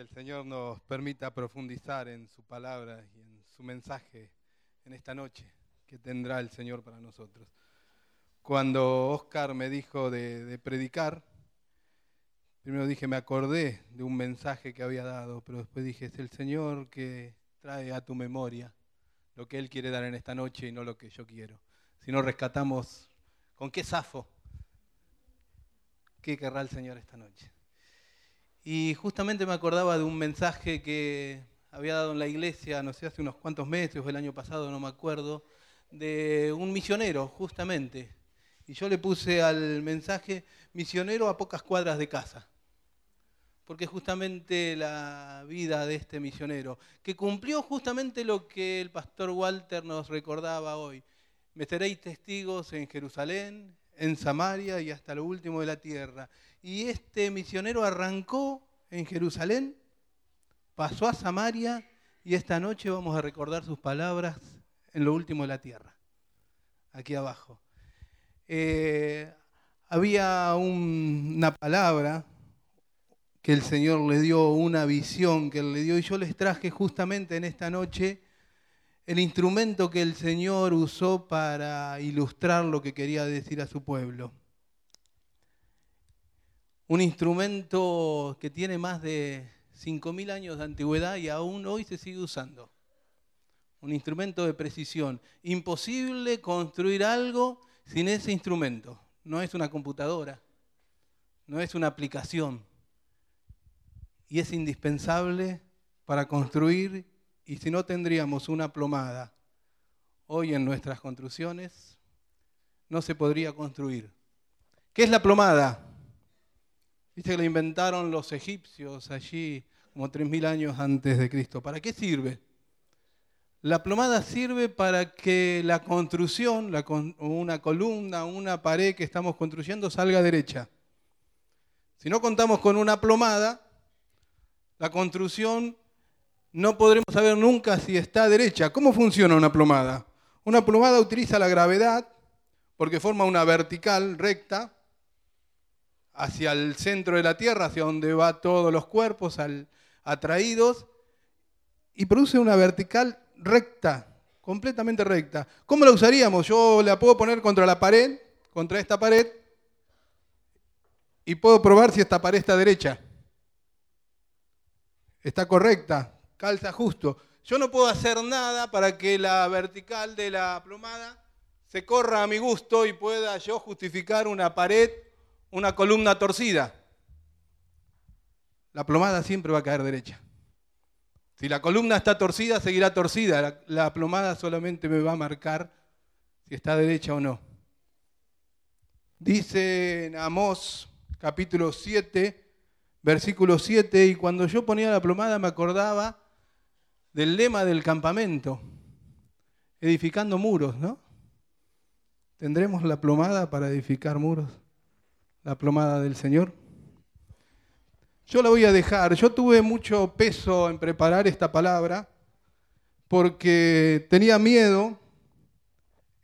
El Señor nos permita profundizar en su palabra y en su mensaje en esta noche que tendrá el Señor para nosotros. Cuando Oscar me dijo de, de predicar, primero dije, me acordé de un mensaje que había dado, pero después dije, es el Señor que trae a tu memoria lo que Él quiere dar en esta noche y no lo que yo quiero. Si no rescatamos, ¿con qué zafo? ¿Qué querrá el Señor esta noche? Y justamente me acordaba de un mensaje que había dado en la iglesia, no sé, hace unos cuantos meses o el año pasado, no me acuerdo, de un misionero, justamente. Y yo le puse al mensaje misionero a pocas cuadras de casa. Porque justamente la vida de este misionero, que cumplió justamente lo que el pastor Walter nos recordaba hoy. Me seréis testigos en Jerusalén, en Samaria y hasta lo último de la tierra. Y este misionero arrancó en Jerusalén, pasó a Samaria y esta noche vamos a recordar sus palabras en lo último de la tierra, aquí abajo. Eh, había una palabra que el Señor le dio, una visión que Él le dio, y yo les traje justamente en esta noche el instrumento que el Señor usó para ilustrar lo que quería decir a su pueblo. Un instrumento que tiene más de 5.000 años de antigüedad y aún hoy se sigue usando. Un instrumento de precisión. Imposible construir algo sin ese instrumento. No es una computadora, no es una aplicación. Y es indispensable para construir y si no tendríamos una plomada hoy en nuestras construcciones, no se podría construir. ¿Qué es la plomada? Dice que la inventaron los egipcios allí como 3.000 años antes de Cristo. ¿Para qué sirve? La plomada sirve para que la construcción, una columna, una pared que estamos construyendo salga derecha. Si no contamos con una plomada, la construcción no podremos saber nunca si está derecha. ¿Cómo funciona una plomada? Una plomada utiliza la gravedad porque forma una vertical recta hacia el centro de la Tierra, hacia donde van todos los cuerpos atraídos, y produce una vertical recta, completamente recta. ¿Cómo la usaríamos? Yo la puedo poner contra la pared, contra esta pared, y puedo probar si esta pared está derecha. Está correcta, calza justo. Yo no puedo hacer nada para que la vertical de la plomada se corra a mi gusto y pueda yo justificar una pared, una columna torcida. La plomada siempre va a caer derecha. Si la columna está torcida, seguirá torcida. La, plomada solamente me va a marcar si está derecha o no. Dice en Amós capítulo 7, versículo 7, y cuando yo ponía la plomada me acordaba del lema del campamento, edificando muros, ¿no? ¿Tendremos la plomada para edificar muros? La plomada del Señor. Yo la voy a dejar. Yo tuve mucho peso en preparar esta palabra porque tenía miedo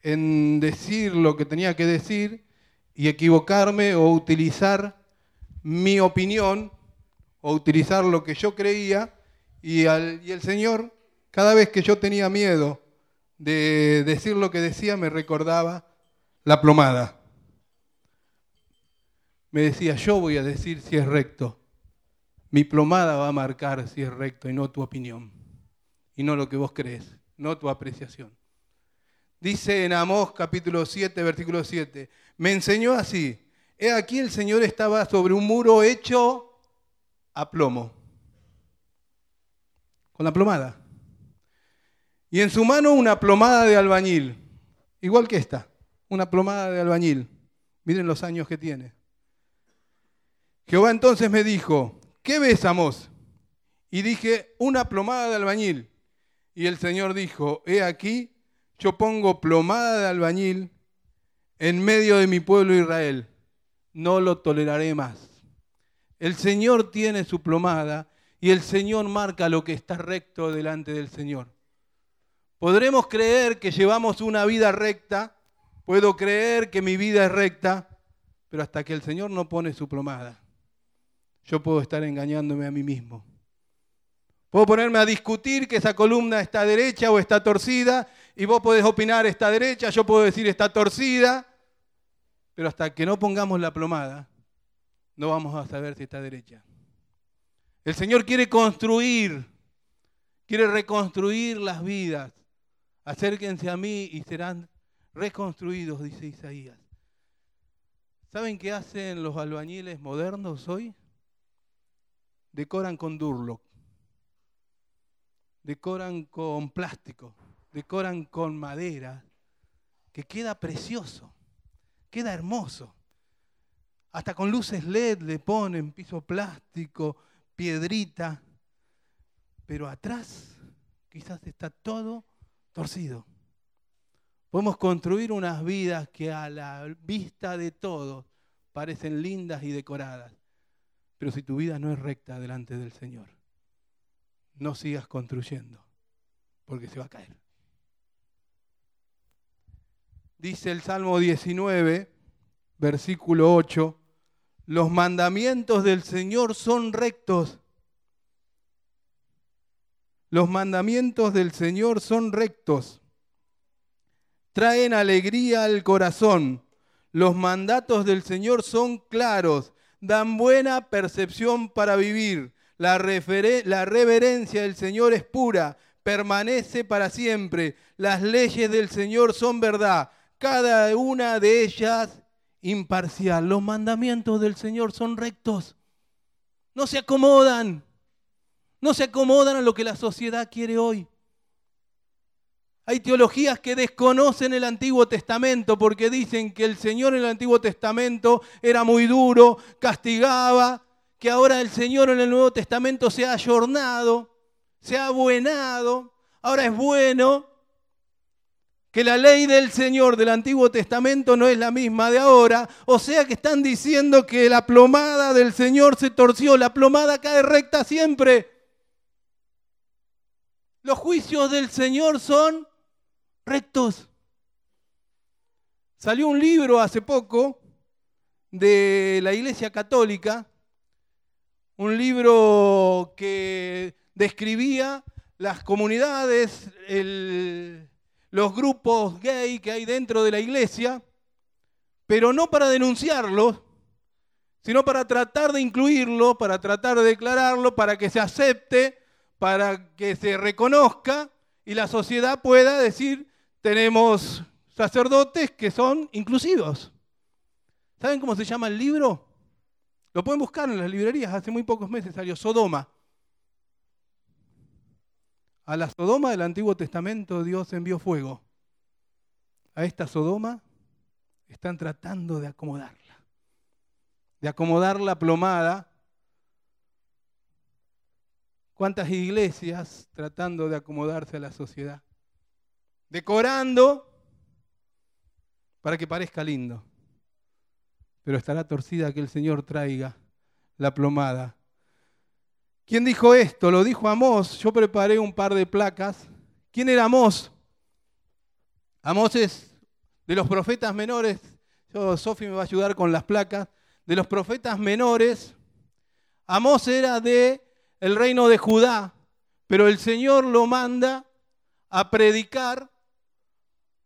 en decir lo que tenía que decir y equivocarme o utilizar mi opinión o utilizar lo que yo creía y, el Señor, cada vez que yo tenía miedo de decir lo que decía, me recordaba la plomada. Me decía, yo voy a decir si es recto. Mi plomada va a marcar si es recto y no tu opinión. Y no lo que vos crees, no tu apreciación. Dice en Amós capítulo 7, versículo 7, me enseñó así, he aquí el Señor estaba sobre un muro hecho a plomo con la plomada. Y en su mano una plomada de albañil, igual que esta, una plomada de albañil. Miren los años que tiene. Jehová entonces me dijo, ¿qué ves? Y dije, una plomada de albañil. Y el Señor dijo, he aquí, yo pongo plomada de albañil en medio de mi pueblo Israel. No lo toleraré más. El Señor tiene su plomada y el Señor marca lo que está recto delante del Señor. Podremos creer que llevamos una vida recta, puedo creer que mi vida es recta, pero hasta que el Señor no pone su plomada, yo puedo estar engañándome a mí mismo. Puedo ponerme a discutir que esa columna está derecha o está torcida, y vos podés opinar está derecha, yo puedo decir está torcida, pero hasta que no pongamos la plomada, no vamos a saber si está derecha. El Señor quiere construir, quiere reconstruir las vidas. Acérquense a mí y serán reconstruidos, dice Isaías. ¿Saben qué hacen los albañiles modernos hoy? Decoran con Durlock, decoran con plástico, decoran con madera, que queda precioso, queda hermoso. Hasta con luces LED le ponen piso plástico, piedrita, pero atrás quizás está todo torcido. Podemos construir unas vidas que a la vista de todos parecen lindas y decoradas, pero si tu vida no es recta delante del Señor, no sigas construyendo, porque se va a caer. Dice el Salmo 19, versículo 8, los mandamientos del Señor son rectos. Los mandamientos del Señor son rectos. Traen alegría al corazón. Los mandatos del Señor son claros. Dan buena percepción para vivir. La, reverencia del Señor es pura. Permanece para siempre. Las leyes del Señor son verdad. Cada una de ellas imparcial. Los mandamientos del Señor son rectos. No se acomodan. No se acomodan a lo que la sociedad quiere hoy. Hay teologías que desconocen el Antiguo Testamento porque dicen que el Señor en el Antiguo Testamento era muy duro, castigaba, que ahora el Señor en el Nuevo Testamento se ha ayornado, se ha abuenado, ahora es bueno, que la ley del Señor del Antiguo Testamento no es la misma de ahora, o sea que están diciendo que la plomada del Señor se torció, la plomada cae recta siempre. Los juicios del Señor son rectos. Salió un libro hace poco de la Iglesia Católica, un libro que describía las comunidades, los grupos gay que hay dentro de la iglesia, pero no para denunciarlos, sino para tratar de incluirlo, para tratar de declararlo, para que se acepte, para que se reconozca y la sociedad pueda decir, tenemos sacerdotes que son inclusivos. ¿Saben cómo se llama el libro? Lo pueden buscar en las librerías, hace muy pocos meses salió Sodoma. A la Sodoma del Antiguo Testamento Dios envió fuego. A esta Sodoma están tratando de acomodarla, de acomodar la plomada. ¿Cuántas iglesias tratando de acomodarse a la sociedad? Decorando para que parezca lindo. Pero estará torcida que el Señor traiga la plomada ¿Quién dijo esto? Lo dijo Amós. Yo preparé un par de placas. ¿Quién era Amós? Amós es de los profetas menores. Sofi me va a ayudar con las placas. De los profetas menores. Amós era de el reino de Judá, pero el Señor lo manda a predicar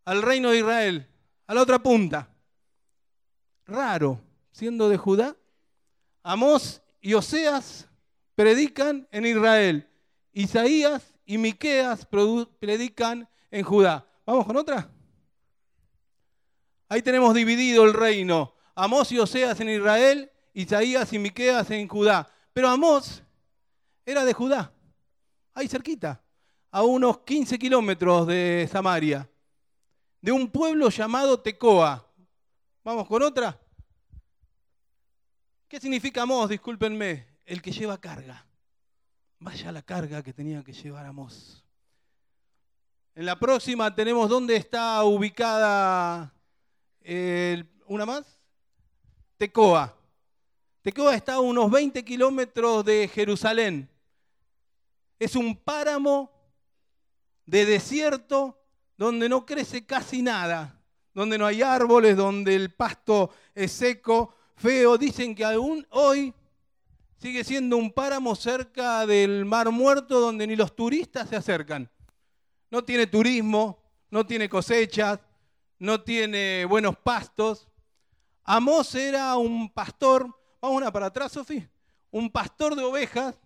al reino de Israel, a la otra punta. Raro, siendo de Judá. Amós y Oseas predican en Israel. Isaías y Miqueas predican en Judá. ¿Vamos con otra? Ahí tenemos dividido el reino. Amós y Oseas en Israel, Isaías y Miqueas en Judá. Pero Amós era de Judá, ahí cerquita, a unos 15 kilómetros de Samaria, de un pueblo llamado Tecoa. ¿Vamos con otra? ¿Qué significa Amós? Discúlpenme el que lleva carga. Vaya la carga que tenía que llevar Amós. En la próxima tenemos dónde está ubicada una más. Tecoa. Tecoa está a unos 20 kilómetros de Jerusalén. Es un páramo de desierto donde no crece casi nada, donde no hay árboles, donde el pasto es seco, feo. Dicen que aún hoy Sigue siendo un páramo cerca del Mar Muerto donde ni los turistas se acercan. No tiene turismo, no tiene cosechas, no tiene buenos pastos. Amós era un pastor, vamos una para atrás, Sofi, un pastor de ovejas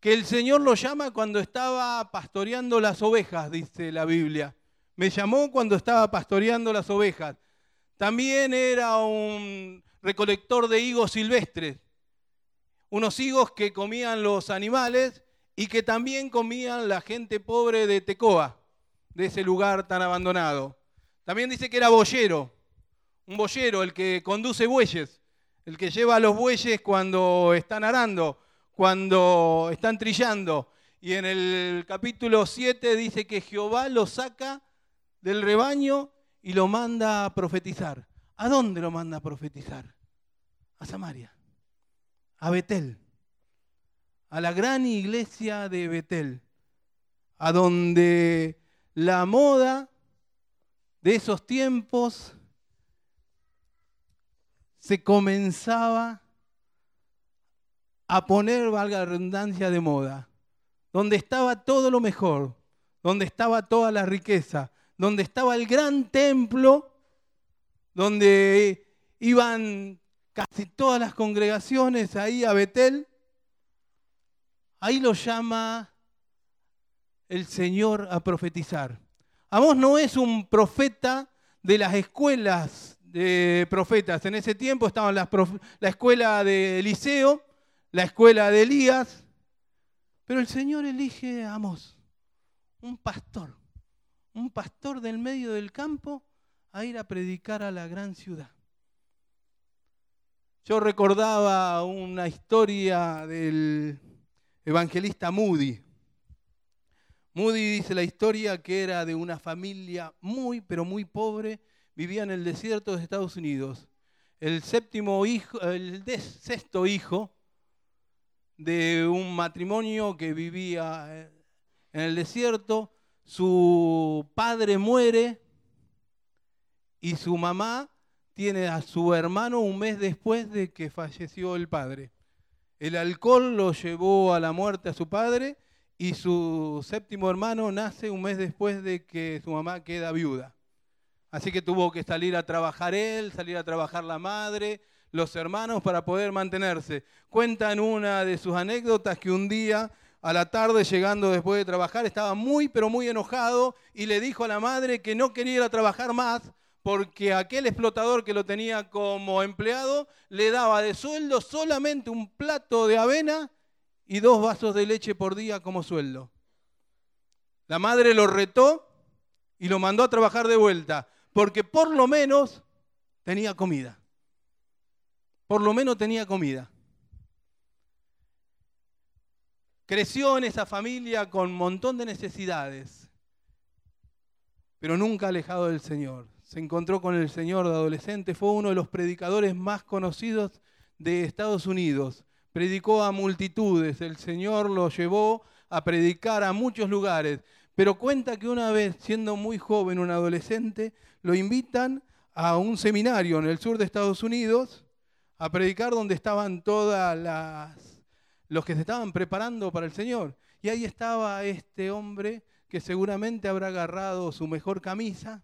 que el Señor lo llama cuando estaba pastoreando las ovejas, dice la Biblia. Me llamó cuando estaba pastoreando las ovejas. También era un recolector de higos silvestres, unos higos que comían los animales y que también comían la gente pobre de Tecoa, de ese lugar tan abandonado. También dice que era boyero, un boyero, el que conduce bueyes, el que lleva a los bueyes cuando están arando cuando están trillando. Y en el capítulo 7 dice que Jehová lo saca del rebaño y lo manda a profetizar. ¿A dónde lo manda a profetizar? A Samaria, a Betel, a la gran iglesia de Betel, a donde la moda de esos tiempos se comenzaba a poner, valga la redundancia, de moda, donde estaba todo lo mejor, donde estaba toda la riqueza, donde estaba el gran templo, donde iban casi todas las congregaciones ahí a Betel, ahí lo llama el Señor a profetizar. Amós no es un profeta de las escuelas de profetas. En ese tiempo estaba la escuela de Eliseo, la escuela de Elías, pero el Señor elige a Amós, un pastor, un pastor del medio del campo, a ir a predicar a la gran ciudad. Yo recordaba una historia del evangelista Moody. Moody dice la historia que era de una familia muy, pero muy pobre, vivía en el desierto de Estados Unidos. El séptimo hijo, el sexto hijo de un matrimonio que vivía eh, en el desierto, su padre muere y su mamá tiene a su hermano un mes después de que falleció el padre. El alcohol lo llevó a la muerte a su padre y su séptimo hermano nace un mes después de que su mamá queda viuda. Así que tuvo que salir a trabajar él, salir a trabajar la madre, los hermanos para poder mantenerse. Cuentan una de sus anécdotas que un día a la tarde, llegando después de trabajar, estaba muy, pero muy enojado y le dijo a la madre que no quería ir a trabajar más porque aquel explotador que lo tenía como empleado le daba de sueldo solamente un plato de avena y dos vasos de leche por día como sueldo. La madre lo retó y lo mandó a trabajar de vuelta, porque por lo menos tenía comida por lo menos tenía comida. Creció en esa familia con un montón de necesidades, pero nunca alejado del Señor. Se encontró con el Señor de adolescente, fue uno de los predicadores más conocidos de Estados Unidos. Predicó a multitudes, el Señor lo llevó a predicar a muchos lugares, pero cuenta que una vez, siendo muy joven, un adolescente, lo invitan a un seminario en el sur de Estados Unidos a predicar donde estaban todas las los que se estaban preparando para el Señor. Y ahí estaba este hombre que seguramente habrá agarrado su mejor camisa,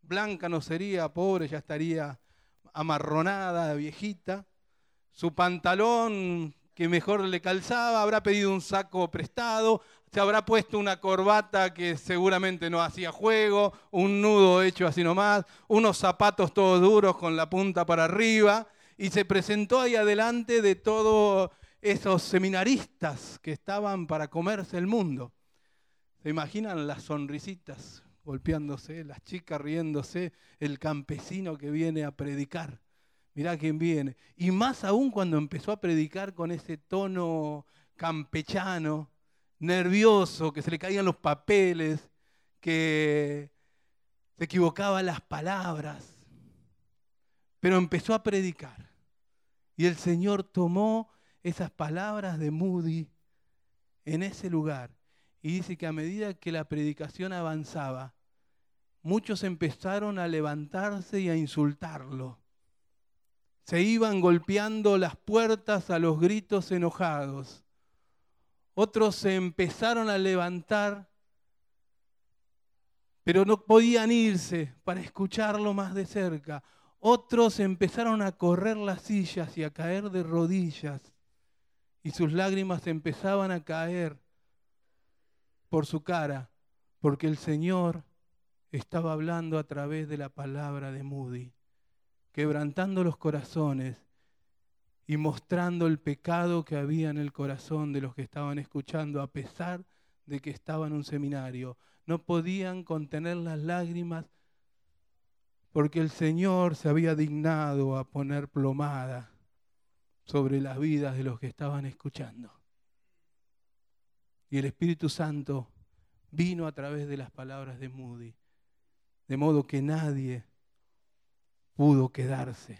blanca no sería, pobre, ya estaría amarronada, viejita, su pantalón que mejor le calzaba, habrá pedido un saco prestado, se habrá puesto una corbata que seguramente no hacía juego, un nudo hecho así nomás, unos zapatos todos duros con la punta para arriba, y se presentó ahí adelante de todos esos seminaristas que estaban para comerse el mundo. ¿Se imaginan las sonrisitas golpeándose, las chicas riéndose, el campesino que viene a predicar? Mirá quién viene. Y más aún cuando empezó a predicar con ese tono campechano, nervioso, que se le caían los papeles, que se equivocaba las palabras. Pero empezó a predicar. Y el Señor tomó esas palabras de Moody en ese lugar. Y dice que a medida que la predicación avanzaba, muchos empezaron a levantarse y a insultarlo. se iban golpeando las puertas a los gritos enojados. Otros se empezaron a levantar, pero no podían irse para escucharlo más de cerca. Otros empezaron a correr las sillas y a caer de rodillas, y sus lágrimas empezaban a caer por su cara, porque el Señor estaba hablando a través de la palabra de Moody quebrantando los corazones y mostrando el pecado que había en el corazón de los que estaban escuchando, a pesar de que estaban en un seminario. No podían contener las lágrimas porque el Señor se había dignado a poner plomada sobre las vidas de los que estaban escuchando. Y el Espíritu Santo vino a través de las palabras de Moody, de modo que nadie pudo quedarse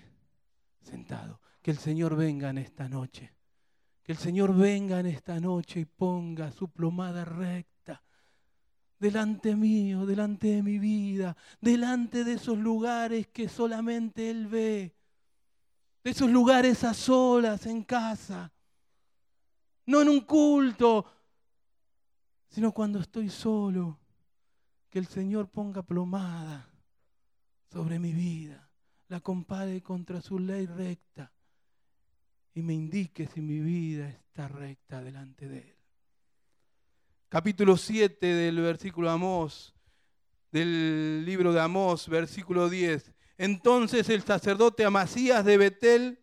sentado. Que el Señor venga en esta noche. Que el Señor venga en esta noche y ponga su plomada recta delante mío, delante de mi vida, delante de esos lugares que solamente Él ve, de esos lugares a solas, en casa, no en un culto, sino cuando estoy solo, que el Señor ponga plomada sobre mi vida la compare contra su ley recta y me indique si mi vida está recta delante de Él. Capítulo 7 del versículo Amós, del libro de Amós, versículo 10. Entonces el sacerdote Amasías de Betel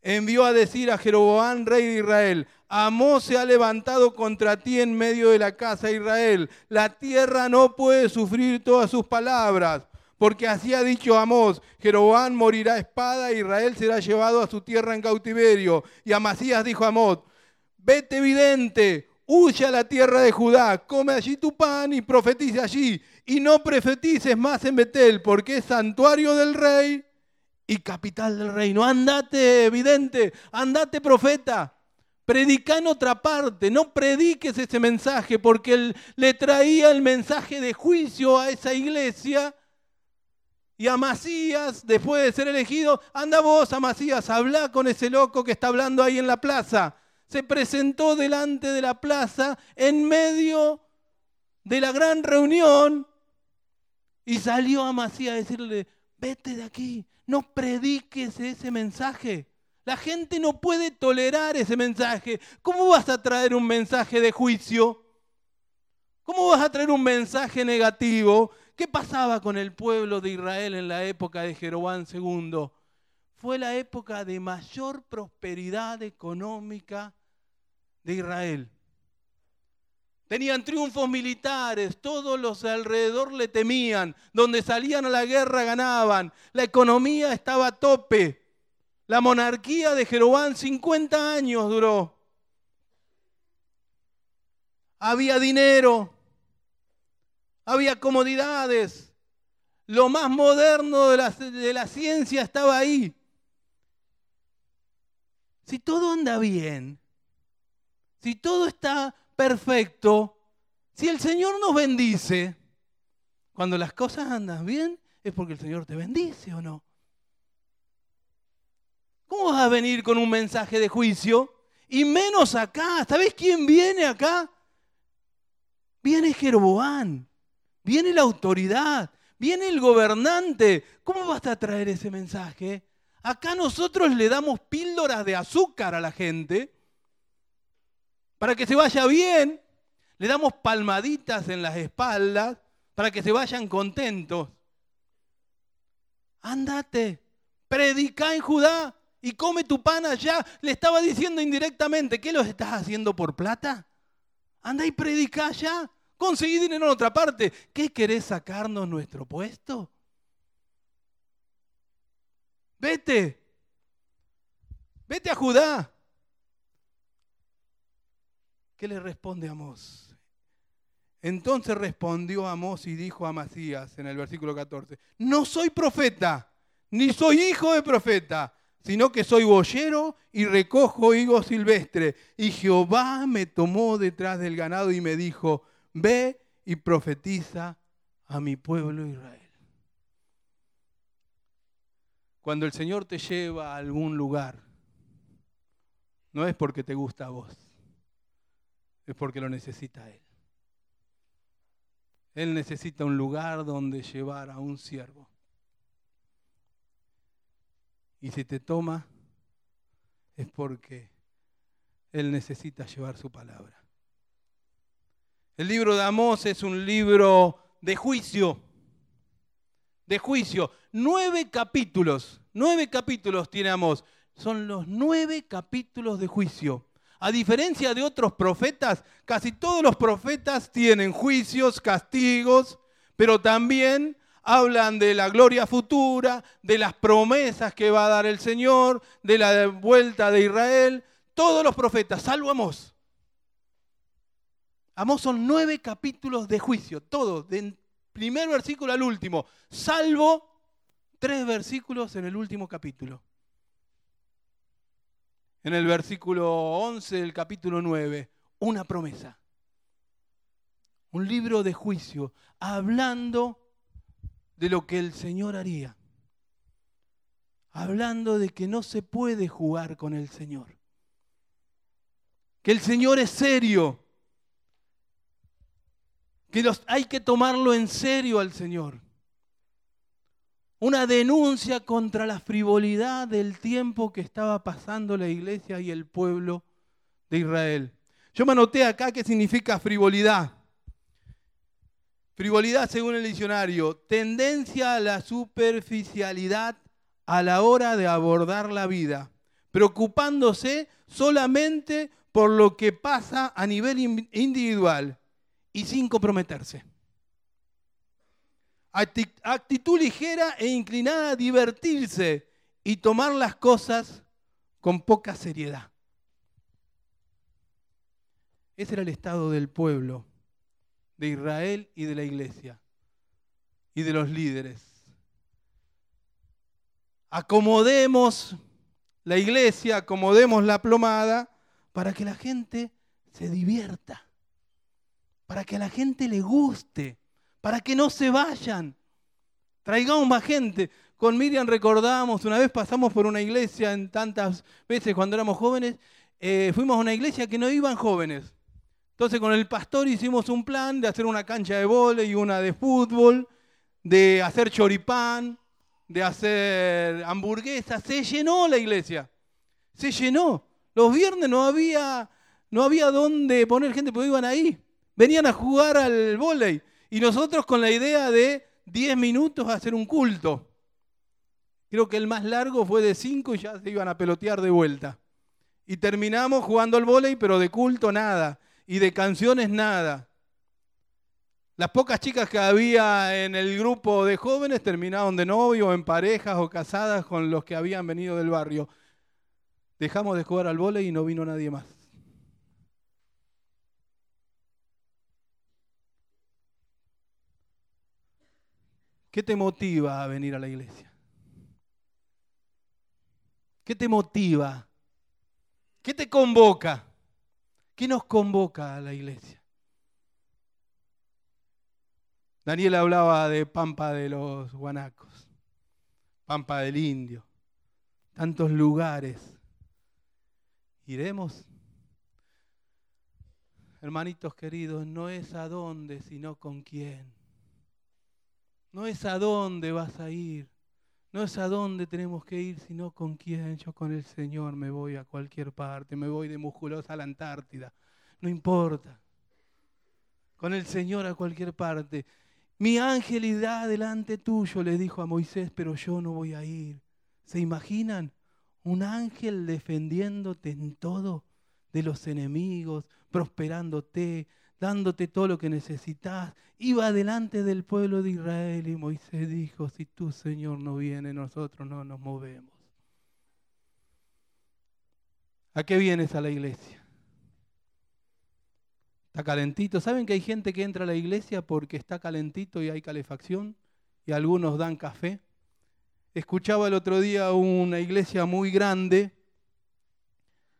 envió a decir a Jeroboam, rey de Israel, Amós se ha levantado contra ti en medio de la casa de Israel. La tierra no puede sufrir todas sus palabras porque así ha dicho Amós, Jeroboam morirá espada, Israel será llevado a su tierra en cautiverio. Y Amasías dijo a Amós, vete vidente, huye a la tierra de Judá, come allí tu pan y profetice allí, y no profetices más en Betel, porque es santuario del rey y capital del reino. Andate, vidente, andate, profeta. Predica en otra parte, no prediques ese mensaje, porque él le traía el mensaje de juicio a esa iglesia y a Macías, después de ser elegido, anda vos, Macías, habla con ese loco que está hablando ahí en la plaza. Se presentó delante de la plaza en medio de la gran reunión y salió a Macías a decirle, vete de aquí, no prediques ese mensaje. La gente no puede tolerar ese mensaje. ¿Cómo vas a traer un mensaje de juicio? ¿Cómo vas a traer un mensaje negativo? ¿Qué pasaba con el pueblo de Israel en la época de Jeroboam II? Fue la época de mayor prosperidad económica de Israel. Tenían triunfos militares, todos los alrededor le temían, donde salían a la guerra ganaban, la economía estaba a tope. La monarquía de Jeroboam 50 años duró. Había dinero, había comodidades, lo más moderno de de la ciencia estaba ahí. Si todo anda bien, si todo está perfecto, si el Señor nos bendice, cuando las cosas andan bien, es porque el Señor te bendice o no. ¿Cómo vas a venir con un mensaje de juicio? Y menos acá. ¿Sabes quién viene acá? Viene Jeroboán viene la autoridad, viene el gobernante. ¿Cómo vas a traer ese mensaje? Acá nosotros le damos píldoras de azúcar a la gente para que se vaya bien. Le damos palmaditas en las espaldas para que se vayan contentos. Ándate, predica en Judá y come tu pan allá. Le estaba diciendo indirectamente, ¿qué lo estás haciendo por plata? Anda y predica allá. Conseguí dinero en otra parte. ¿Qué querés sacarnos nuestro puesto? Vete. Vete a Judá. ¿Qué le responde Amós? Entonces respondió Amós y dijo a Masías en el versículo 14, no soy profeta, ni soy hijo de profeta, sino que soy boyero y recojo higos silvestres. Y Jehová me tomó detrás del ganado y me dijo, ve y profetiza a mi pueblo Israel. cuando el Señor te lleva a algún lugar, no es porque te gusta a vos, es porque lo necesita Él. Él necesita un lugar donde llevar a un siervo. Y si te toma, es porque Él necesita llevar su palabra. El libro de Amós es un libro de juicio, de juicio. Nueve capítulos, nueve capítulos tiene Amós. Son los nueve capítulos de juicio. A diferencia de otros profetas, casi todos los profetas tienen juicios, castigos, pero también hablan de la gloria futura, de las promesas que va a dar el Señor, de la vuelta de Israel. Todos los profetas, salvo Amós. Amós son nueve capítulos de juicio, todos, del primer versículo al último, salvo tres versículos en el último capítulo. En el versículo 11 del capítulo 9, una promesa. Un libro de juicio, hablando de lo que el Señor haría. Hablando de que no se puede jugar con el Señor. Que el Señor es serio. Que hay que tomarlo en serio al Señor. Una denuncia contra la frivolidad del tiempo que estaba pasando la iglesia y el pueblo de Israel. Yo me anoté acá qué significa frivolidad. Frivolidad, según el diccionario, tendencia a la superficialidad a la hora de abordar la vida, preocupándose solamente por lo que pasa a nivel individual y sin comprometerse. Actitud ligera e inclinada a divertirse y tomar las cosas con poca seriedad. Ese era el estado del pueblo de Israel y de la iglesia y de los líderes. Acomodemos la iglesia, acomodemos la plomada para que la gente se divierta, para que a la gente le guste, para que no se vayan. Traigamos más gente. Con Miriam recordamos, una vez pasamos por una iglesia en tantas veces cuando éramos jóvenes, eh, fuimos a una iglesia que no iban jóvenes. Entonces con el pastor hicimos un plan de hacer una cancha de vole y una de fútbol, de hacer choripán, de hacer hamburguesas. Se llenó la iglesia. Se llenó. Los viernes no había, no había dónde poner gente, porque iban ahí. Venían a jugar al vóley. Y nosotros con la idea de 10 minutos hacer un culto. Creo que el más largo fue de 5 y ya se iban a pelotear de vuelta. Y terminamos jugando al vóley, pero de culto nada y de canciones nada. Las pocas chicas que había en el grupo de jóvenes terminaron de novio, en parejas o casadas con los que habían venido del barrio. Dejamos de jugar al vole y no vino nadie más. ¿Qué te motiva a venir a la iglesia? ¿Qué te motiva? ¿Qué te convoca? ¿Qué nos convoca a la iglesia? Daniel hablaba de Pampa de los Guanacos, Pampa del Indio, tantos lugares. ¿Iremos? Hermanitos queridos, no es a dónde, sino con quién. No es a dónde vas a ir, no es a dónde tenemos que ir, sino con quién. Yo con el Señor me voy a cualquier parte, me voy de musculosa a la Antártida, no importa. Con el Señor a cualquier parte. Mi ángel irá delante tuyo, le dijo a Moisés, pero yo no voy a ir. ¿Se imaginan? Un ángel defendiéndote en todo de los enemigos, prosperándote, dándote todo lo que necesitas. Iba delante del pueblo de Israel y Moisés dijo, si tú, Señor, no vienes, nosotros no nos movemos. ¿A qué vienes a la iglesia? Está calentito. ¿Saben que hay gente que entra a la iglesia porque está calentito y hay calefacción? Y algunos dan café. Escuchaba el otro día una iglesia muy grande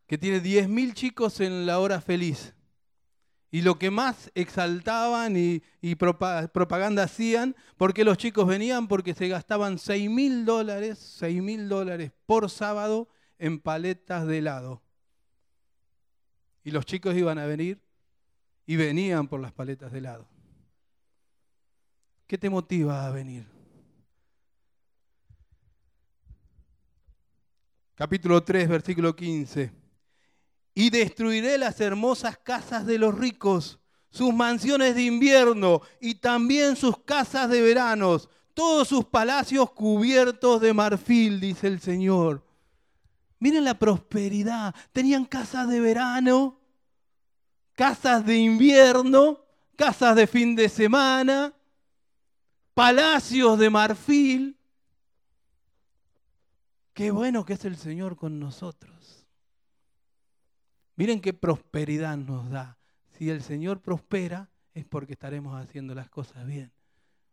que tiene 10.000 chicos en la hora feliz y lo que más exaltaban y, propaganda hacían, porque los chicos venían, porque se gastaban 6 mil dólares, 6 mil dólares por sábado en paletas de helado. Y los chicos iban a venir y venían por las paletas de helado. ¿Qué te motiva a venir? Capítulo 3, versículo 15 y destruiré las hermosas casas de los ricos, sus mansiones de invierno y también sus casas de veranos, todos sus palacios cubiertos de marfil, dice el Señor. Miren la prosperidad. Tenían casas de verano, casas de invierno, casas de fin de semana, palacios de marfil. Qué bueno que es el Señor con nosotros. Miren qué prosperidad nos da. Si el Señor prospera, es porque estaremos haciendo las cosas bien.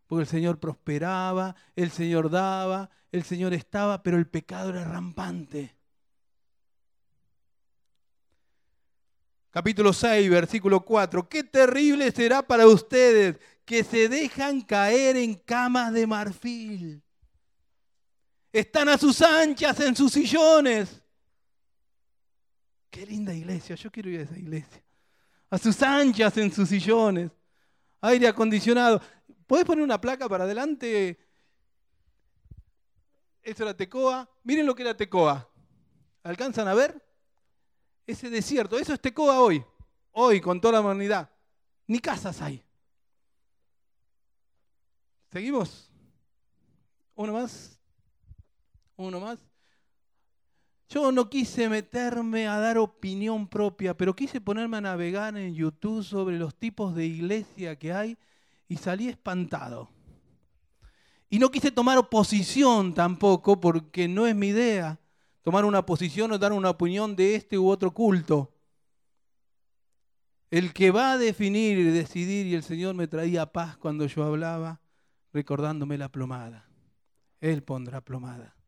Porque el Señor prosperaba, el Señor daba, el Señor estaba, pero el pecado era rampante. Capítulo 6, versículo 4. Qué terrible será para ustedes que se dejan caer en camas de marfil. Están a sus anchas en sus sillones Qué linda iglesia, yo quiero ir a esa iglesia. A sus anchas en sus sillones, aire acondicionado. ¿Puedes poner una placa para adelante? Eso era Tecoa. Miren lo que era Tecoa. ¿Alcanzan a ver? Ese desierto, eso es Tecoa hoy. Hoy, con toda la humanidad. Ni casas hay. ¿Seguimos? Uno más. Uno más. Yo no quise meterme a dar opinión propia, pero quise ponerme a navegar en YouTube sobre los tipos de iglesia que hay y salí espantado. Y no quise tomar oposición tampoco, porque no es mi idea tomar una posición o dar una opinión de este u otro culto. El que va a definir y decidir, y el Señor me traía paz cuando yo hablaba, recordándome la plomada. Él pondrá plomada.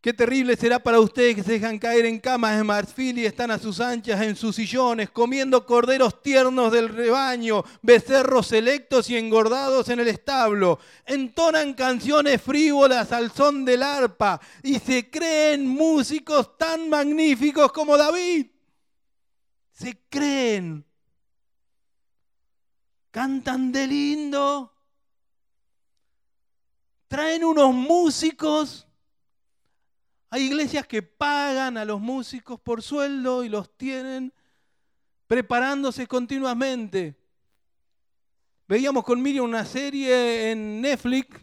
Qué terrible será para ustedes que se dejan caer en camas de marfil y están a sus anchas en sus sillones, comiendo corderos tiernos del rebaño, becerros selectos y engordados en el establo. Entonan canciones frívolas al son del arpa y se creen músicos tan magníficos como David. Se creen. Cantan de lindo. Traen unos músicos hay iglesias que pagan a los músicos por sueldo y los tienen preparándose continuamente. Veíamos con Miriam una serie en Netflix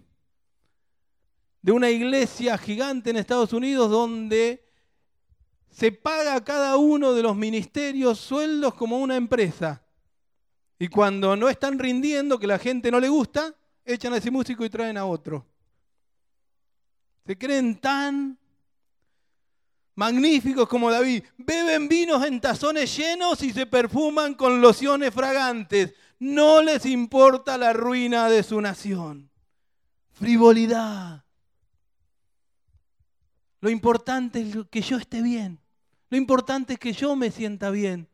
de una iglesia gigante en Estados Unidos donde se paga a cada uno de los ministerios sueldos como una empresa. Y cuando no están rindiendo, que la gente no le gusta, echan a ese músico y traen a otro. Se creen tan magníficos como David, beben vinos en tazones llenos y se perfuman con lociones fragantes. No les importa la ruina de su nación. Frivolidad. Lo importante es que yo esté bien. Lo importante es que yo me sienta bien.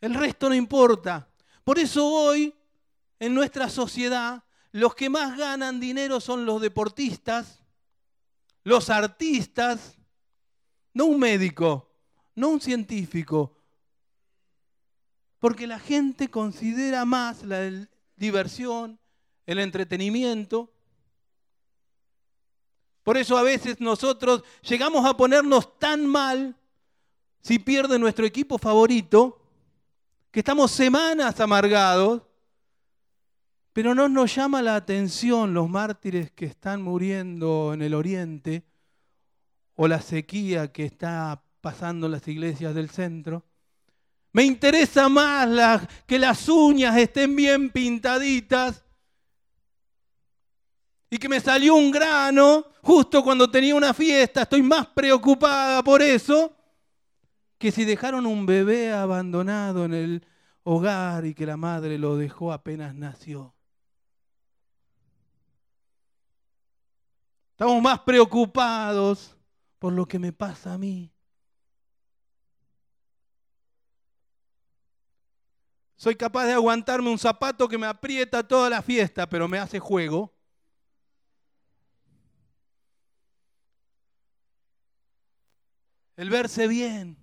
El resto no importa. Por eso hoy, en nuestra sociedad, los que más ganan dinero son los deportistas, los artistas, no un médico, no un científico, porque la gente considera más la diversión, el entretenimiento. Por eso a veces nosotros llegamos a ponernos tan mal si pierde nuestro equipo favorito, que estamos semanas amargados pero no nos llama la atención los mártires que están muriendo en el oriente o la sequía que está pasando en las iglesias del centro. Me interesa más que las uñas estén bien pintaditas y que me salió un grano justo cuando tenía una fiesta. Estoy más preocupada por eso que si dejaron un bebé abandonado en el hogar y que la madre lo dejó apenas nació. Estamos más preocupados por lo que me pasa a mí. Soy capaz de aguantarme un zapato que me aprieta toda la fiesta, pero me hace juego. El verse bien.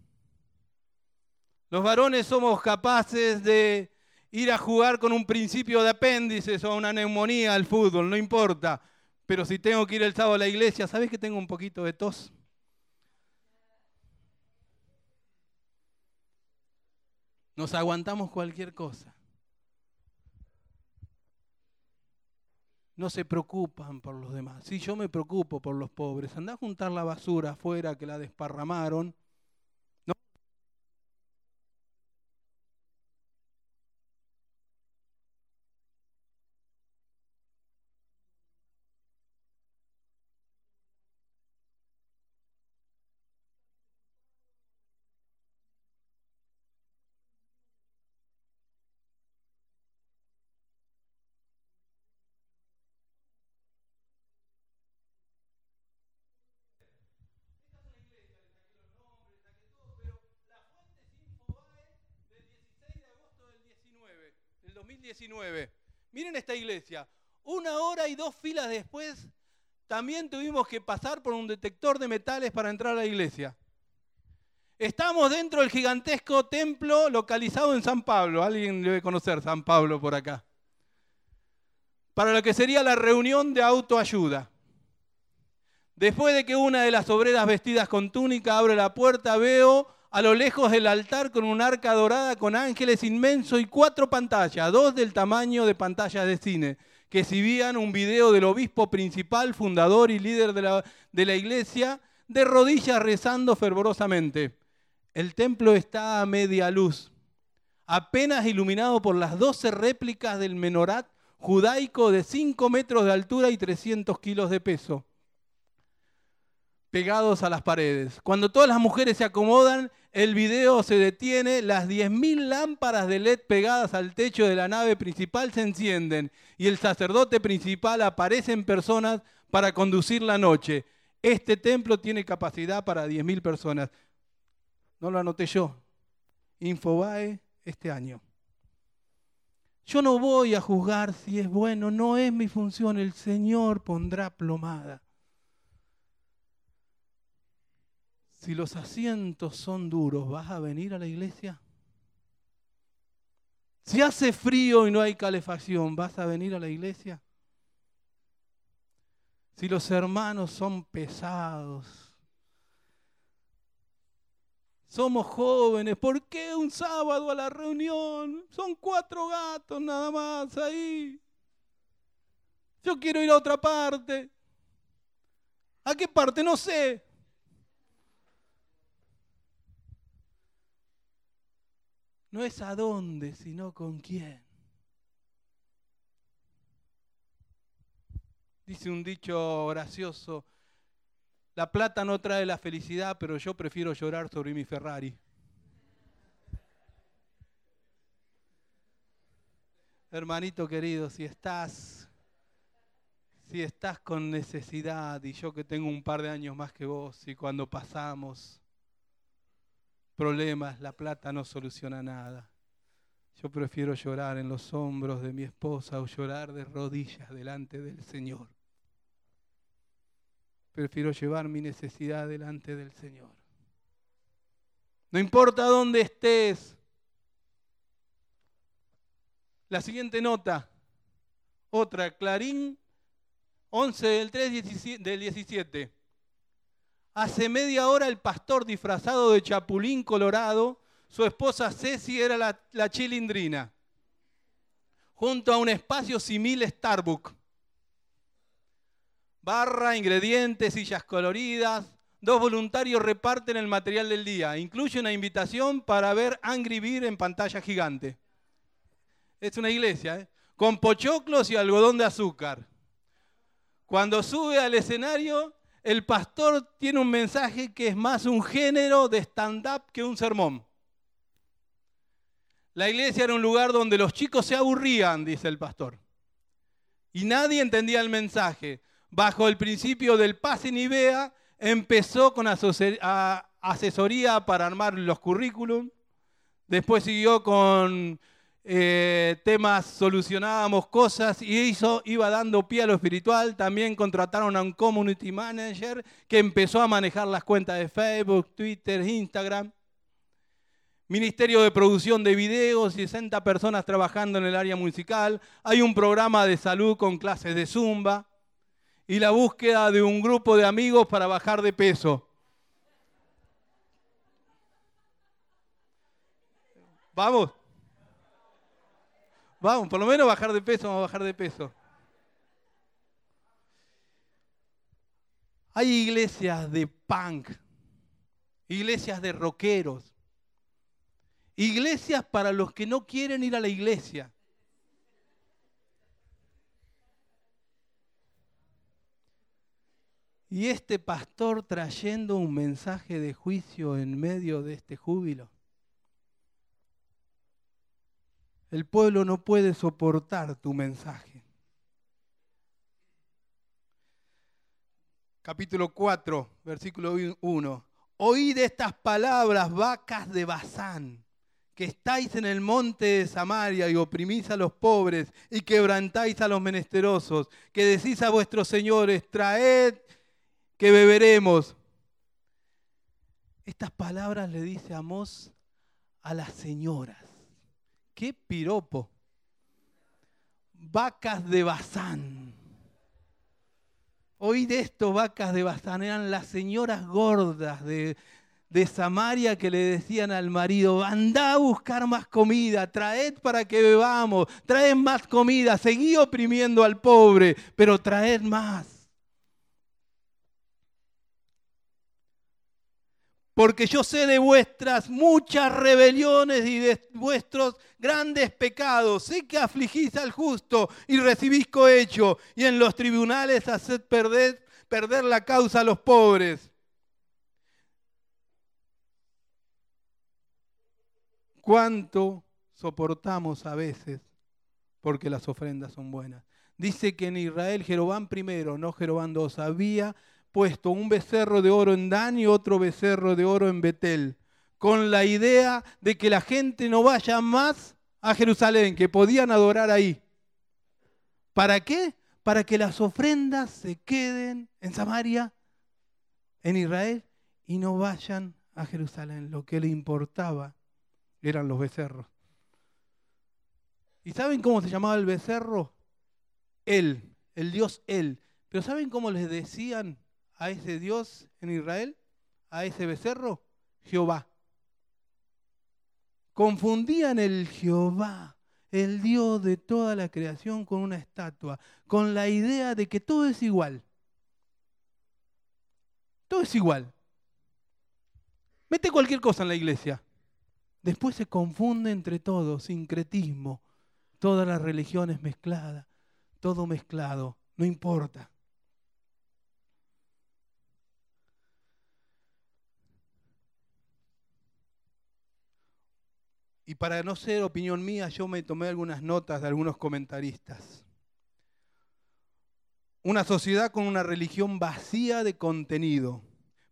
Los varones somos capaces de ir a jugar con un principio de apéndices o una neumonía al fútbol, no importa. Pero si tengo que ir el sábado a la iglesia, ¿sabes que tengo un poquito de tos? Nos aguantamos cualquier cosa. No se preocupan por los demás. Si yo me preocupo por los pobres, anda a juntar la basura afuera que la desparramaron Miren esta iglesia. Una hora y dos filas después, también tuvimos que pasar por un detector de metales para entrar a la iglesia. Estamos dentro del gigantesco templo localizado en San Pablo. Alguien debe conocer San Pablo por acá. Para lo que sería la reunión de autoayuda. Después de que una de las obreras vestidas con túnica abre la puerta, veo a lo lejos del altar con un arca dorada con ángeles inmensos y cuatro pantallas, dos del tamaño de pantallas de cine, que exhibían un video del obispo principal, fundador y líder de la, de la iglesia, de rodillas rezando fervorosamente. El templo está a media luz, apenas iluminado por las doce réplicas del menorat judaico de 5 metros de altura y 300 kilos de peso, pegados a las paredes. Cuando todas las mujeres se acomodan, el video se detiene, las 10.000 lámparas de LED pegadas al techo de la nave principal se encienden y el sacerdote principal aparece en personas para conducir la noche. Este templo tiene capacidad para 10.000 personas. No lo anoté yo. Infobae este año. Yo no voy a juzgar si es bueno, no es mi función. El Señor pondrá plomada. Si los asientos son duros, ¿vas a venir a la iglesia? Si hace frío y no hay calefacción, ¿vas a venir a la iglesia? Si los hermanos son pesados, somos jóvenes, ¿por qué un sábado a la reunión? Son cuatro gatos nada más ahí. Yo quiero ir a otra parte. ¿A qué parte? No sé. No es a dónde, sino con quién. Dice un dicho gracioso, la plata no trae la felicidad, pero yo prefiero llorar sobre mi Ferrari. Hermanito querido, si estás si estás con necesidad y yo que tengo un par de años más que vos y cuando pasamos problemas, la plata no soluciona nada. Yo prefiero llorar en los hombros de mi esposa o llorar de rodillas delante del Señor. Prefiero llevar mi necesidad delante del Señor. No importa dónde estés. La siguiente nota, otra, Clarín 11 del 3 del 17. Hace media hora el pastor disfrazado de chapulín colorado, su esposa Ceci era la, chilindrina, junto a un espacio simil Starbucks. Barra, ingredientes, sillas coloridas. Dos voluntarios reparten el material del día. Incluye una invitación para ver Angry Beer en pantalla gigante. Es una iglesia, ¿eh? con pochoclos y algodón de azúcar. Cuando sube al escenario, el pastor tiene un mensaje que es más un género de stand-up que un sermón. La iglesia era un lugar donde los chicos se aburrían, dice el pastor. Y nadie entendía el mensaje. bajo el principio del pase ni vea, empezó con asesoría para armar los currículum, después siguió con eh, temas, solucionábamos cosas y eso iba dando pie a lo espiritual. También contrataron a un community manager que empezó a manejar las cuentas de Facebook, Twitter, Instagram. Ministerio de producción de videos, 60 personas trabajando en el área musical. Hay un programa de salud con clases de zumba y la búsqueda de un grupo de amigos para bajar de peso. Vamos. Vamos, por lo menos bajar de peso, vamos a bajar de peso. Hay iglesias de punk, iglesias de rockeros, iglesias para los que no quieren ir a la iglesia. Y este pastor trayendo un mensaje de juicio en medio de este júbilo. El pueblo no puede soportar tu mensaje. Capítulo 4, versículo 1. Oíd estas palabras, vacas de Bazán, que estáis en el monte de Samaria y oprimís a los pobres y quebrantáis a los menesterosos, que decís a vuestros señores, traed que beberemos. Estas palabras le dice Amós a las señoras. ¡Qué piropo! Vacas de Bazán. Oí de esto, vacas de Bazán, eran las señoras gordas de, de Samaria que le decían al marido, anda a buscar más comida, traed para que bebamos, traed más comida, seguí oprimiendo al pobre, pero traed más. Porque yo sé de vuestras muchas rebeliones y de vuestros grandes pecados. Sé que afligís al justo y recibís cohecho, y en los tribunales haced perder, perder la causa a los pobres. ¿Cuánto soportamos a veces porque las ofrendas son buenas? Dice que en Israel Jeroboam primero, no Jeroboam II, había puesto un becerro de oro en Dan y otro becerro de oro en Betel, con la idea de que la gente no vaya más a Jerusalén, que podían adorar ahí. ¿Para qué? Para que las ofrendas se queden en Samaria, en Israel, y no vayan a Jerusalén. Lo que le importaba eran los becerros. ¿Y saben cómo se llamaba el becerro? Él, el Dios Él. Pero ¿saben cómo les decían a ese Dios en Israel, a ese becerro, Jehová. Confundían el Jehová, el Dios de toda la creación, con una estatua, con la idea de que todo es igual. Todo es igual. Mete cualquier cosa en la iglesia. Después se confunde entre todo, sincretismo, todas las religiones mezcladas, todo mezclado, no importa. Y para no ser opinión mía, yo me tomé algunas notas de algunos comentaristas. Una sociedad con una religión vacía de contenido.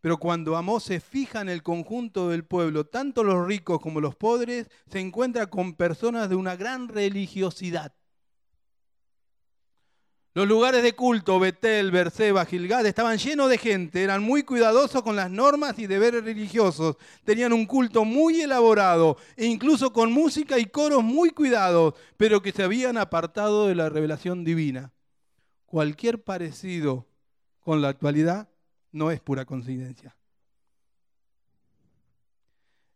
Pero cuando Amós se fija en el conjunto del pueblo, tanto los ricos como los pobres, se encuentra con personas de una gran religiosidad. Los lugares de culto, Betel, Berseba, Gilgad, estaban llenos de gente, eran muy cuidadosos con las normas y deberes religiosos, tenían un culto muy elaborado, e incluso con música y coros muy cuidados, pero que se habían apartado de la revelación divina. Cualquier parecido con la actualidad no es pura coincidencia.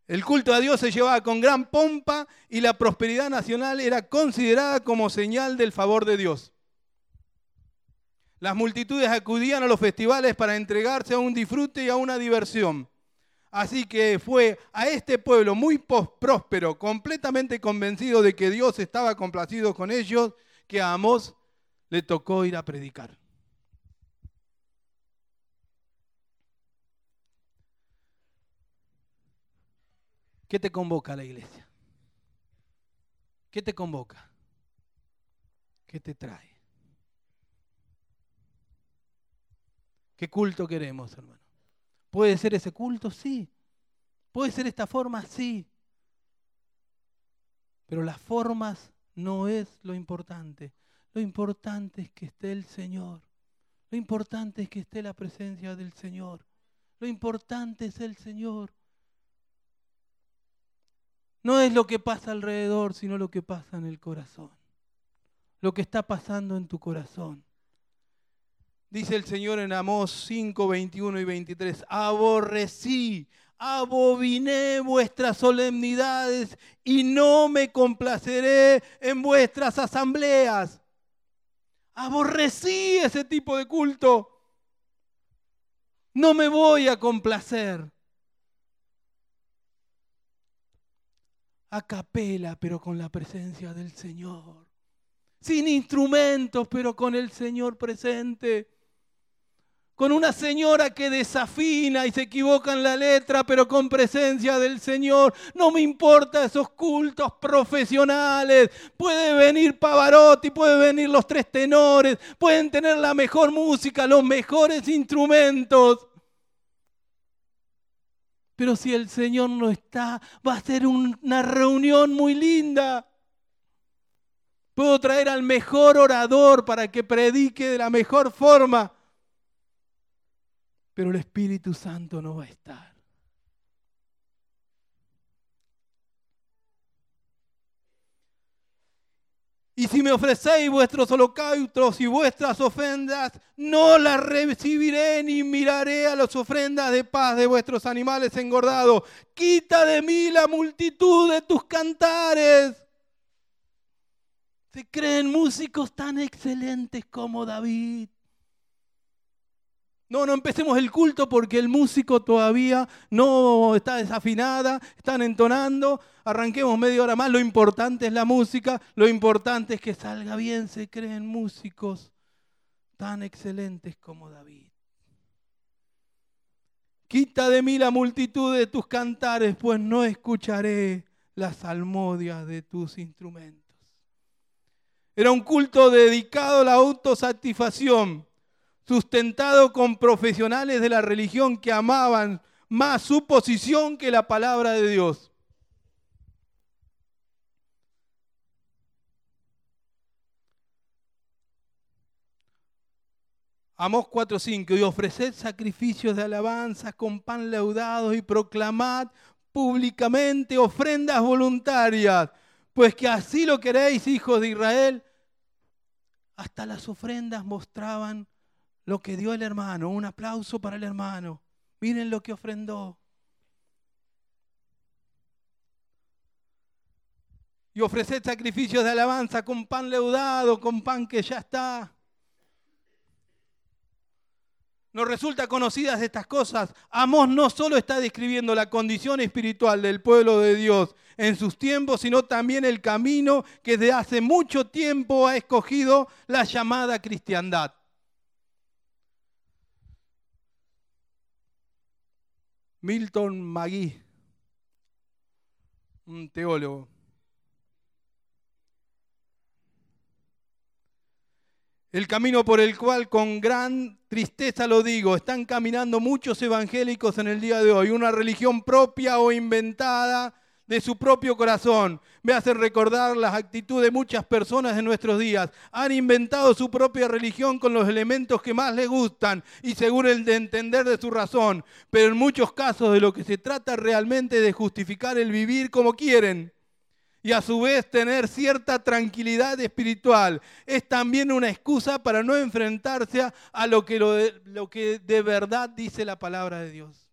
El culto a Dios se llevaba con gran pompa y la prosperidad nacional era considerada como señal del favor de Dios. Las multitudes acudían a los festivales para entregarse a un disfrute y a una diversión. Así que fue a este pueblo muy próspero, completamente convencido de que Dios estaba complacido con ellos, que a Amós le tocó ir a predicar. ¿Qué te convoca a la iglesia? ¿Qué te convoca? ¿Qué te trae? ¿Qué culto queremos, hermano? ¿Puede ser ese culto? Sí. ¿Puede ser esta forma? Sí. Pero las formas no es lo importante. Lo importante es que esté el Señor. Lo importante es que esté la presencia del Señor. Lo importante es el Señor. No es lo que pasa alrededor, sino lo que pasa en el corazón. Lo que está pasando en tu corazón. Dice el Señor en Amós 5, 21 y 23, aborrecí, abominé vuestras solemnidades y no me complaceré en vuestras asambleas. Aborrecí ese tipo de culto. No me voy a complacer. A capela, pero con la presencia del Señor. Sin instrumentos, pero con el Señor presente con una señora que desafina y se equivoca en la letra, pero con presencia del Señor. No me importa esos cultos profesionales. Puede venir Pavarotti, puede venir los tres tenores, pueden tener la mejor música, los mejores instrumentos. Pero si el Señor no está, va a ser una reunión muy linda. Puedo traer al mejor orador para que predique de la mejor forma pero el Espíritu Santo no va a estar. Y si me ofrecéis vuestros holocaustos y vuestras ofrendas, no las recibiré ni miraré a las ofrendas de paz de vuestros animales engordados. Quita de mí la multitud de tus cantares. Se creen músicos tan excelentes como David. No, no empecemos el culto porque el músico todavía no está desafinada, están entonando. Arranquemos media hora más. Lo importante es la música, lo importante es que salga bien. Se creen músicos tan excelentes como David. Quita de mí la multitud de tus cantares, pues no escucharé las salmodias de tus instrumentos. Era un culto dedicado a la autosatisfacción sustentado con profesionales de la religión que amaban más su posición que la palabra de Dios. Amos 4:5 y ofreced sacrificios de alabanza con pan leudado y proclamad públicamente ofrendas voluntarias, pues que así lo queréis, hijos de Israel. Hasta las ofrendas mostraban lo que dio el hermano. Un aplauso para el hermano. Miren lo que ofrendó. Y ofrecer sacrificios de alabanza con pan leudado, con pan que ya está. Nos resulta conocidas estas cosas. Amós no solo está describiendo la condición espiritual del pueblo de Dios en sus tiempos, sino también el camino que desde hace mucho tiempo ha escogido la llamada cristiandad. Milton Magui, un teólogo. El camino por el cual con gran tristeza lo digo, están caminando muchos evangélicos en el día de hoy, una religión propia o inventada de su propio corazón. Me hace recordar las actitudes de muchas personas de nuestros días. Han inventado su propia religión con los elementos que más les gustan y según el de entender de su razón. Pero en muchos casos de lo que se trata realmente de justificar el vivir como quieren y a su vez tener cierta tranquilidad espiritual. Es también una excusa para no enfrentarse a, lo, que lo que de verdad dice la palabra de Dios.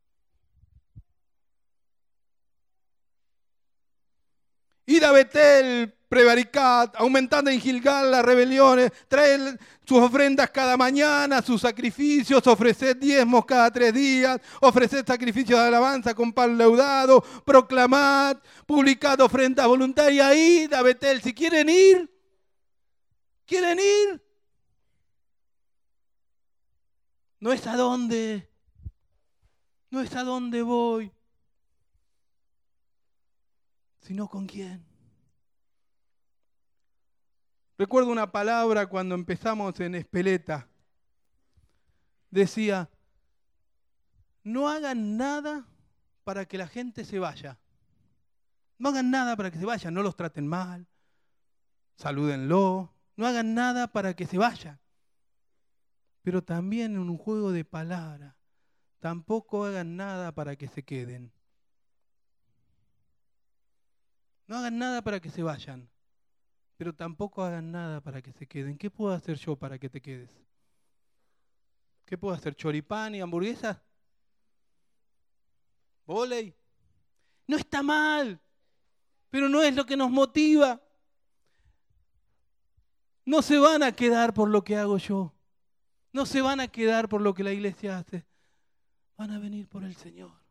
Ir a Betel, prevaricat, aumentando en Gilgal las rebeliones, traer sus ofrendas cada mañana, sus sacrificios, ofrecer diezmos cada tres días, ofrecer sacrificios de alabanza con pan leudado, proclamad, publicad ofrendas voluntarias, id a Betel. Si quieren ir, quieren ir. No es a dónde, no es a dónde voy sino con quién. Recuerdo una palabra cuando empezamos en Espeleta. Decía, no hagan nada para que la gente se vaya. No hagan nada para que se vayan, no los traten mal, salúdenlo, no hagan nada para que se vayan. Pero también en un juego de palabras, tampoco hagan nada para que se queden. No hagan nada para que se vayan, pero tampoco hagan nada para que se queden. ¿Qué puedo hacer yo para que te quedes? ¿Qué puedo hacer? ¿Choripán y hamburguesa? ¿Voley? No está mal, pero no es lo que nos motiva. No se van a quedar por lo que hago yo. No se van a quedar por lo que la iglesia hace. Van a venir por el Señor.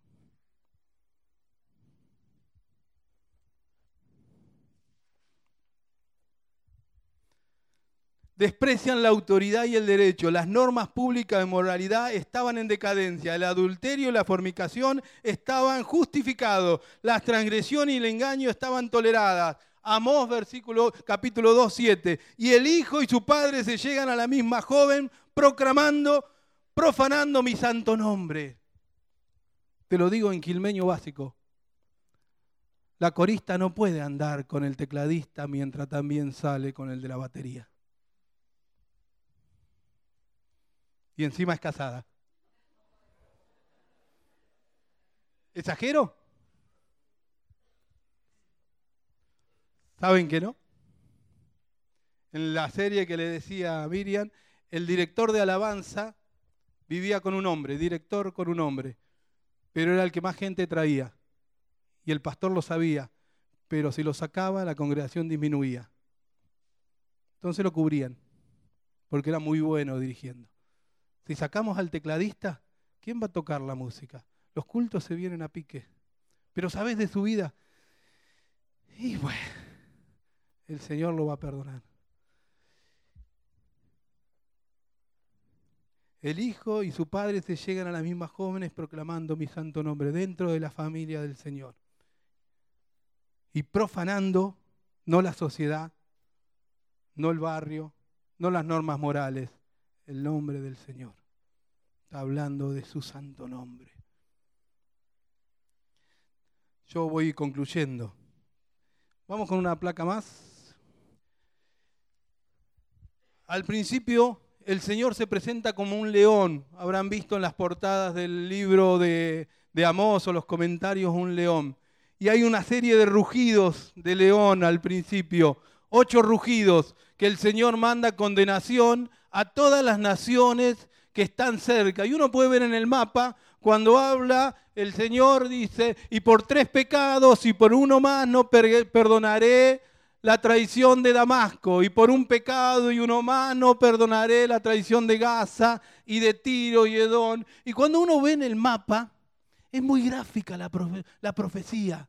Desprecian la autoridad y el derecho. Las normas públicas de moralidad estaban en decadencia. El adulterio y la fornicación estaban justificados. Las transgresiones y el engaño estaban toleradas. Amós, versículo capítulo 2, 7. Y el hijo y su padre se llegan a la misma joven proclamando, profanando mi santo nombre. Te lo digo en quilmeño básico. La corista no puede andar con el tecladista mientras también sale con el de la batería. Y encima es casada. ¿Exagero? ¿Saben que no? En la serie que le decía a Miriam, el director de alabanza vivía con un hombre, director con un hombre, pero era el que más gente traía. Y el pastor lo sabía, pero si lo sacaba la congregación disminuía. Entonces lo cubrían, porque era muy bueno dirigiendo. Si sacamos al tecladista, ¿quién va a tocar la música? Los cultos se vienen a pique. Pero sabes de su vida. Y bueno, el Señor lo va a perdonar. El hijo y su padre se llegan a las mismas jóvenes proclamando mi santo nombre dentro de la familia del Señor. Y profanando no la sociedad, no el barrio, no las normas morales, el nombre del Señor. Está hablando de su santo nombre. Yo voy concluyendo. Vamos con una placa más. Al principio el Señor se presenta como un león. Habrán visto en las portadas del libro de, de Amós o los comentarios un león. Y hay una serie de rugidos de león al principio. Ocho rugidos que el Señor manda condenación a todas las naciones que están cerca. Y uno puede ver en el mapa, cuando habla, el Señor dice, y por tres pecados y por uno más no perdonaré la traición de Damasco, y por un pecado y uno más no perdonaré la traición de Gaza y de Tiro y Edón. Y cuando uno ve en el mapa, es muy gráfica la, la profecía.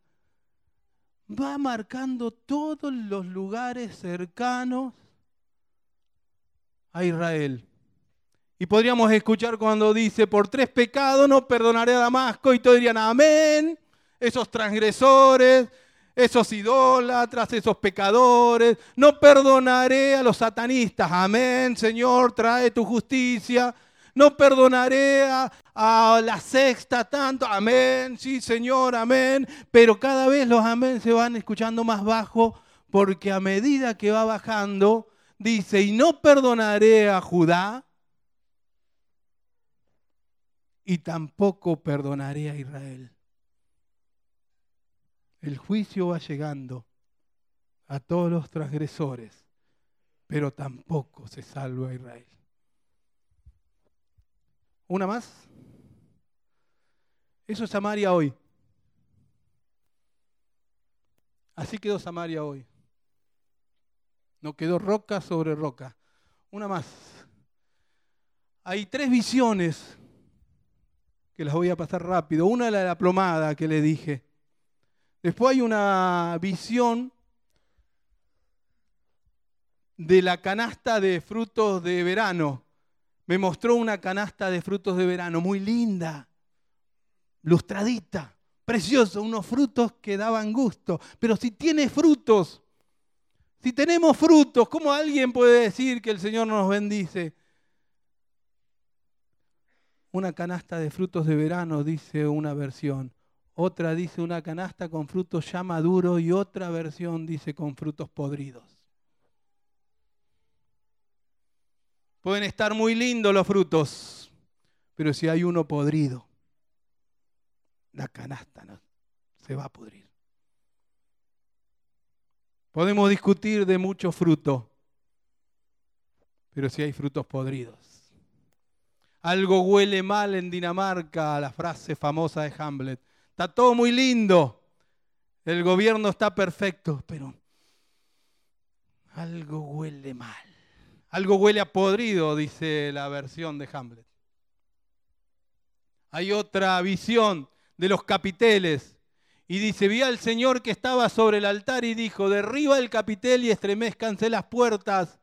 Va marcando todos los lugares cercanos a Israel. Y podríamos escuchar cuando dice, por tres pecados no perdonaré a Damasco, y todos dirían, amén, esos transgresores, esos idólatras, esos pecadores, no perdonaré a los satanistas, amén, Señor, trae tu justicia, no perdonaré a, la sexta tanto, amén, sí, Señor, amén, pero cada vez los amén se van escuchando más bajo, porque a medida que va bajando, dice, y no perdonaré a Judá, y tampoco perdonaré a Israel. El juicio va llegando a todos los transgresores, pero tampoco se salva a Israel. ¿Una más? Eso es Samaria hoy. Así quedó Samaria hoy. No quedó roca sobre roca. Una más. Hay tres visiones que las voy a pasar rápido. Una la de la plomada que le dije. Después hay una visión de la canasta de frutos de verano. Me mostró una canasta de frutos de verano muy linda, lustradita, precioso, unos frutos que daban gusto. Pero si tiene frutos, si tenemos frutos, ¿cómo alguien puede decir que el Señor nos bendice? una canasta de frutos de verano, dice una versión. Otra dice una canasta con frutos ya maduros y otra versión dice con frutos podridos. Pueden estar muy lindos los frutos, pero si hay uno podrido, la canasta se va a pudrir. Podemos discutir de mucho fruto, pero si hay frutos podridos. Algo huele mal en Dinamarca, la frase famosa de Hamlet. Está todo muy lindo. El gobierno está perfecto, pero algo huele mal. Algo huele a podrido, dice la versión de Hamlet. Hay otra visión de los capiteles. Y dice, vi al Señor que estaba sobre el altar y dijo, derriba el capitel y estremezcanse las puertas.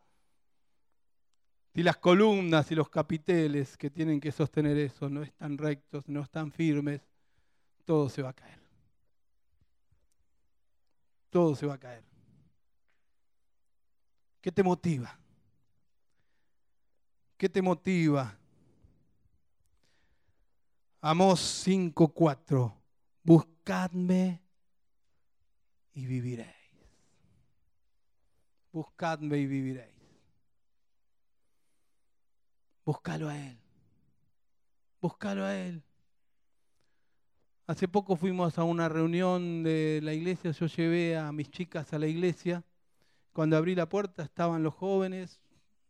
Si las columnas y los capiteles que tienen que sostener eso no están rectos, no están firmes, todo se va a caer. Todo se va a caer. ¿Qué te motiva? ¿Qué te motiva? Amos 5:4. Buscadme y viviréis. Buscadme y viviréis. Búscalo a Él. Búscalo a Él. Hace poco fuimos a una reunión de la iglesia, yo llevé a mis chicas a la iglesia. Cuando abrí la puerta estaban los jóvenes,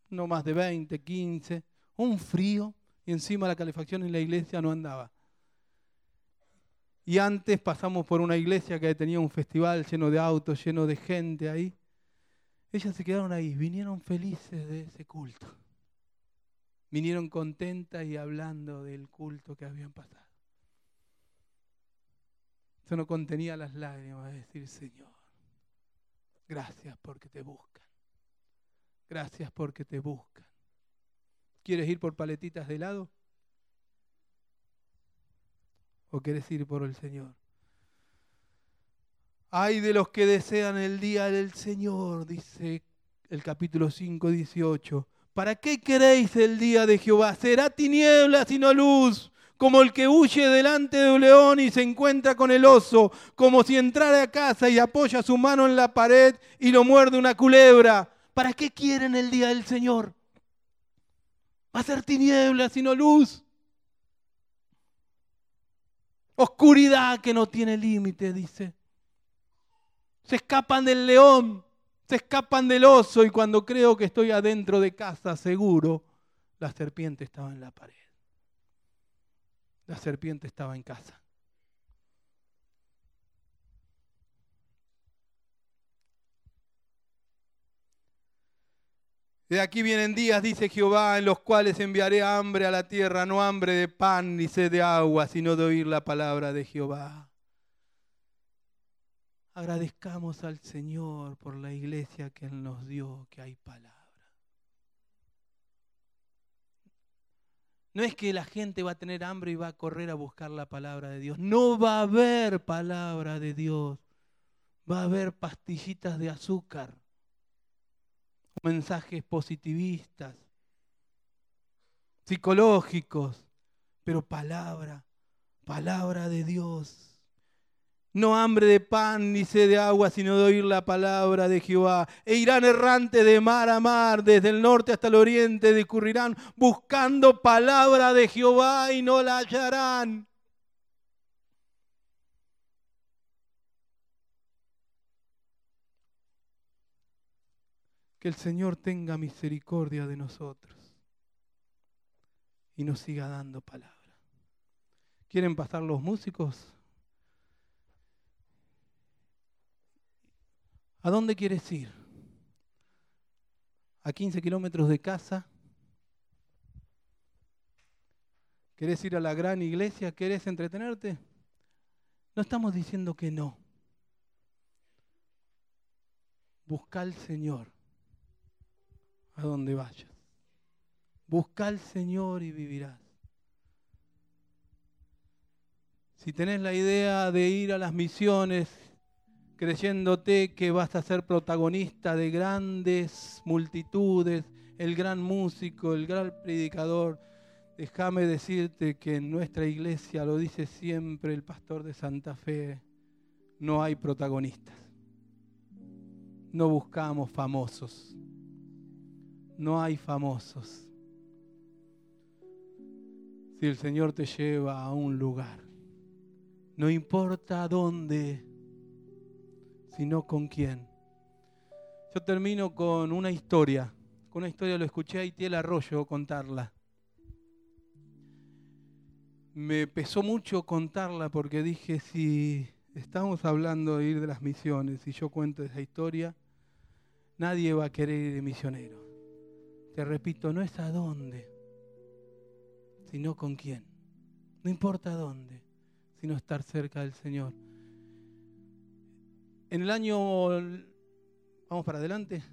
no más de 20, 15, un frío y encima la calefacción en la iglesia no andaba. Y antes pasamos por una iglesia que tenía un festival lleno de autos, lleno de gente ahí. Ellas se quedaron ahí, vinieron felices de ese culto. Vinieron contentas y hablando del culto que habían pasado. Eso no contenía las lágrimas de decir, Señor, gracias porque te buscan. Gracias porque te buscan. ¿Quieres ir por paletitas de helado? ¿O quieres ir por el Señor? Hay de los que desean el día del Señor, dice el capítulo 5, 18. ¿Para qué queréis el día de Jehová? Será tiniebla sino luz como el que huye delante de un león y se encuentra con el oso, como si entrara a casa y apoya su mano en la pared y lo muerde una culebra. ¿Para qué quieren el día del Señor? Va a ser tiniebla, sino luz. Oscuridad que no tiene límite, dice. Se escapan del león, se escapan del oso y cuando creo que estoy adentro de casa seguro, la serpiente estaba en la pared. La serpiente estaba en casa. De aquí vienen días, dice Jehová, en los cuales enviaré hambre a la tierra, no hambre de pan ni sed de agua, sino de oír la palabra de Jehová. Agradezcamos al Señor por la iglesia que Él nos dio, que hay palabra. No es que la gente va a tener hambre y va a correr a buscar la palabra de Dios. No va a haber palabra de Dios. Va a haber pastillitas de azúcar, mensajes positivistas, psicológicos, pero palabra, palabra de Dios. No hambre de pan ni sed de agua, sino de oír la palabra de Jehová. E irán errante de mar a mar, desde el norte hasta el oriente, discurrirán buscando palabra de Jehová y no la hallarán. Que el Señor tenga misericordia de nosotros y nos siga dando palabra. ¿Quieren pasar los músicos? ¿A dónde quieres ir? ¿A 15 kilómetros de casa? ¿Querés ir a la gran iglesia? ¿Querés entretenerte? No estamos diciendo que no. Busca al Señor a donde vayas. Busca al Señor y vivirás. Si tenés la idea de ir a las misiones creyéndote que vas a ser protagonista de grandes multitudes, el gran músico, el gran predicador. Déjame decirte que en nuestra iglesia, lo dice siempre el pastor de Santa Fe, no hay protagonistas. No buscamos famosos. No hay famosos. Si el Señor te lleva a un lugar, no importa dónde, sino con quién. Yo termino con una historia. Con una historia lo escuché a Itiel Arroyo contarla me pesó mucho contarla porque dije, si estamos hablando de ir de las misiones y yo cuento esa historia, nadie va a querer ir de misionero. Te repito, no es a dónde, sino con quién. No importa dónde, sino estar cerca del Señor. En el año, vamos para adelante,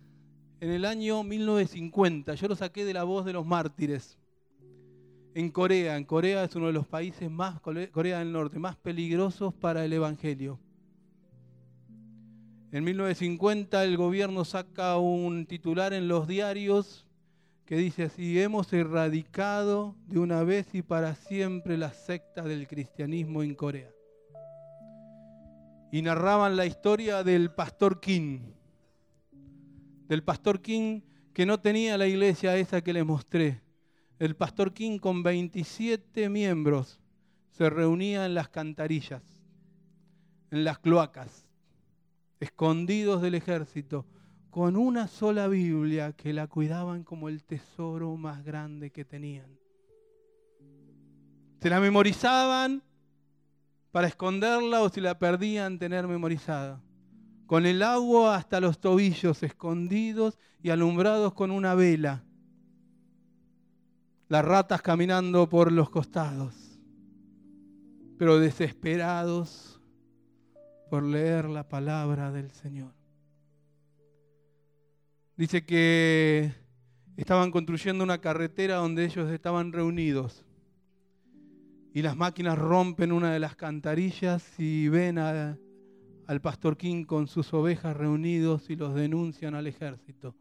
en el año 1950, yo lo saqué de la voz de los mártires en Corea. En Corea es uno de los países más, Corea del Norte, más peligrosos para el Evangelio. En 1950 el gobierno saca un titular en los diarios que dice así, hemos erradicado de una vez y para siempre la secta del cristianismo en Corea. Y narraban la historia del pastor Kim, del pastor Kim que no tenía la iglesia esa que les mostré, el pastor King con 27 miembros se reunía en las cantarillas, en las cloacas, escondidos del ejército, con una sola Biblia que la cuidaban como el tesoro más grande que tenían. Se la memorizaban para esconderla o si la perdían tener memorizada. Con el agua hasta los tobillos escondidos y alumbrados con una vela las ratas caminando por los costados, pero desesperados por leer la palabra del Señor. Dice que estaban construyendo una carretera donde ellos estaban reunidos y las máquinas rompen una de las cantarillas y ven al pastor King con sus ovejas reunidos y los denuncian al ejército.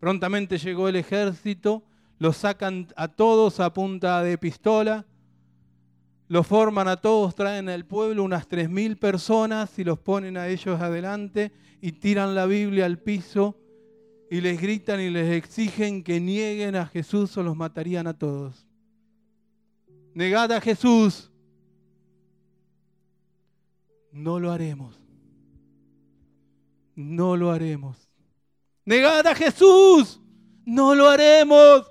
Prontamente llegó el ejército los sacan a todos a punta de pistola, los forman a todos, traen al pueblo unas 3.000 personas y los ponen a ellos adelante y tiran la Biblia al piso y les gritan y les exigen que nieguen a Jesús o los matarían a todos. Negad a Jesús. No lo haremos. No lo haremos. Negad a Jesús. No lo haremos.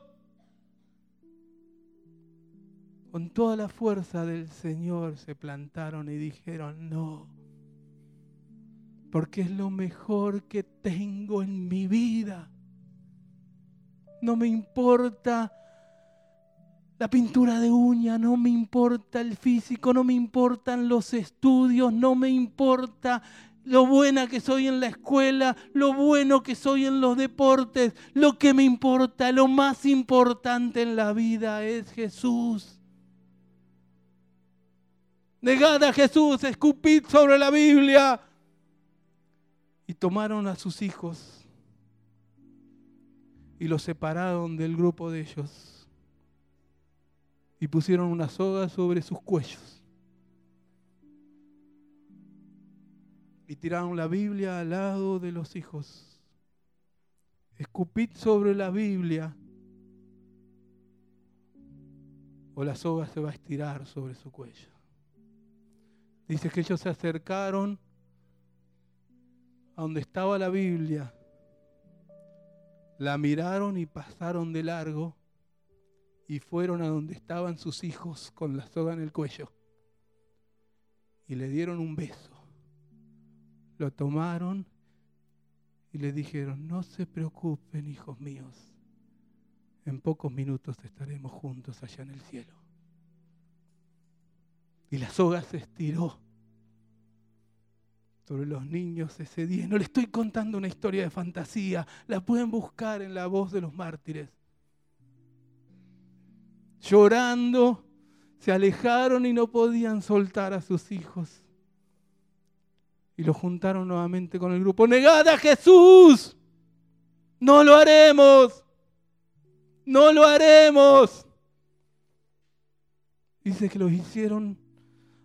con toda la fuerza del Señor se plantaron y dijeron, no, porque es lo mejor que tengo en mi vida. No me importa la pintura de uña, no me importa el físico, no me importan los estudios, no me importa lo buena que soy en la escuela, lo bueno que soy en los deportes. Lo que me importa, lo más importante en la vida es Jesús. Negad a Jesús, escupid sobre la Biblia. Y tomaron a sus hijos y los separaron del grupo de ellos. Y pusieron una soga sobre sus cuellos. Y tiraron la Biblia al lado de los hijos. Escupid sobre la Biblia o la soga se va a estirar sobre su cuello. Dice que ellos se acercaron a donde estaba la Biblia, la miraron y pasaron de largo y fueron a donde estaban sus hijos con la soga en el cuello y le dieron un beso. Lo tomaron y le dijeron, no se preocupen, hijos míos, en pocos minutos estaremos juntos allá en el cielo. Y la soga se estiró sobre los niños ese día. No le estoy contando una historia de fantasía, la pueden buscar en la voz de los mártires. Llorando, se alejaron y no podían soltar a sus hijos. Y lo juntaron nuevamente con el grupo. Negada a Jesús. No lo haremos. No lo haremos. Dice que los hicieron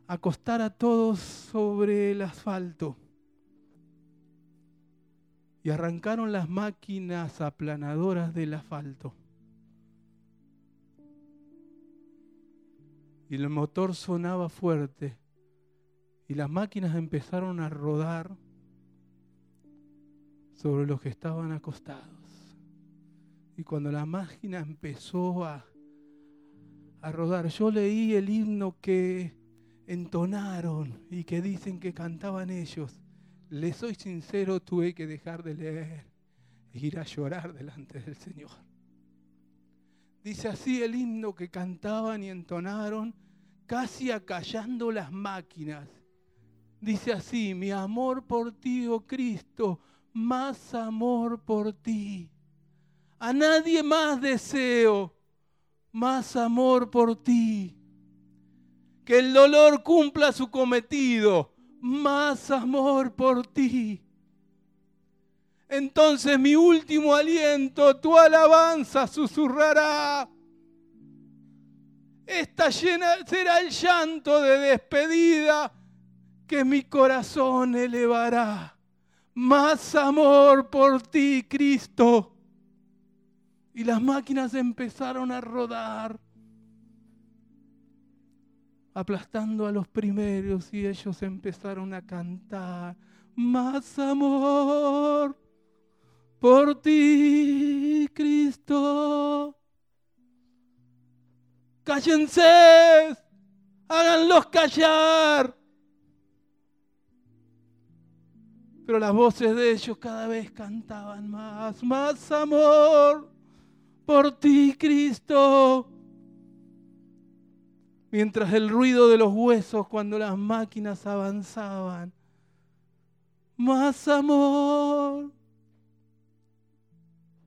acostar a todos sobre el asfalto y arrancaron las máquinas aplanadoras del asfalto. Y el motor sonaba fuerte y las máquinas empezaron a rodar sobre los que estaban acostados. Y cuando la máquina empezó a, a rodar, yo leí el himno que entonaron y que dicen que cantaban ellos. Les soy sincero, tuve que dejar de leer e ir a llorar delante del Señor. Dice así el himno que cantaban y entonaron, casi acallando las máquinas. Dice así, mi amor por ti, oh Cristo, más amor por ti. A nadie más deseo, más amor por ti. Que el dolor cumpla su cometido, más amor por ti. Entonces mi último aliento, tu alabanza susurrará. Esta llena será el llanto de despedida que mi corazón elevará. Más amor por ti, Cristo. Y las máquinas empezaron a rodar, aplastando a los primeros y ellos empezaron a cantar. Más amor por ti, Cristo. Cállense, háganlos callar. Pero las voces de ellos cada vez cantaban más, más amor por ti, Cristo. Mientras el ruido de los huesos cuando las máquinas avanzaban, más amor.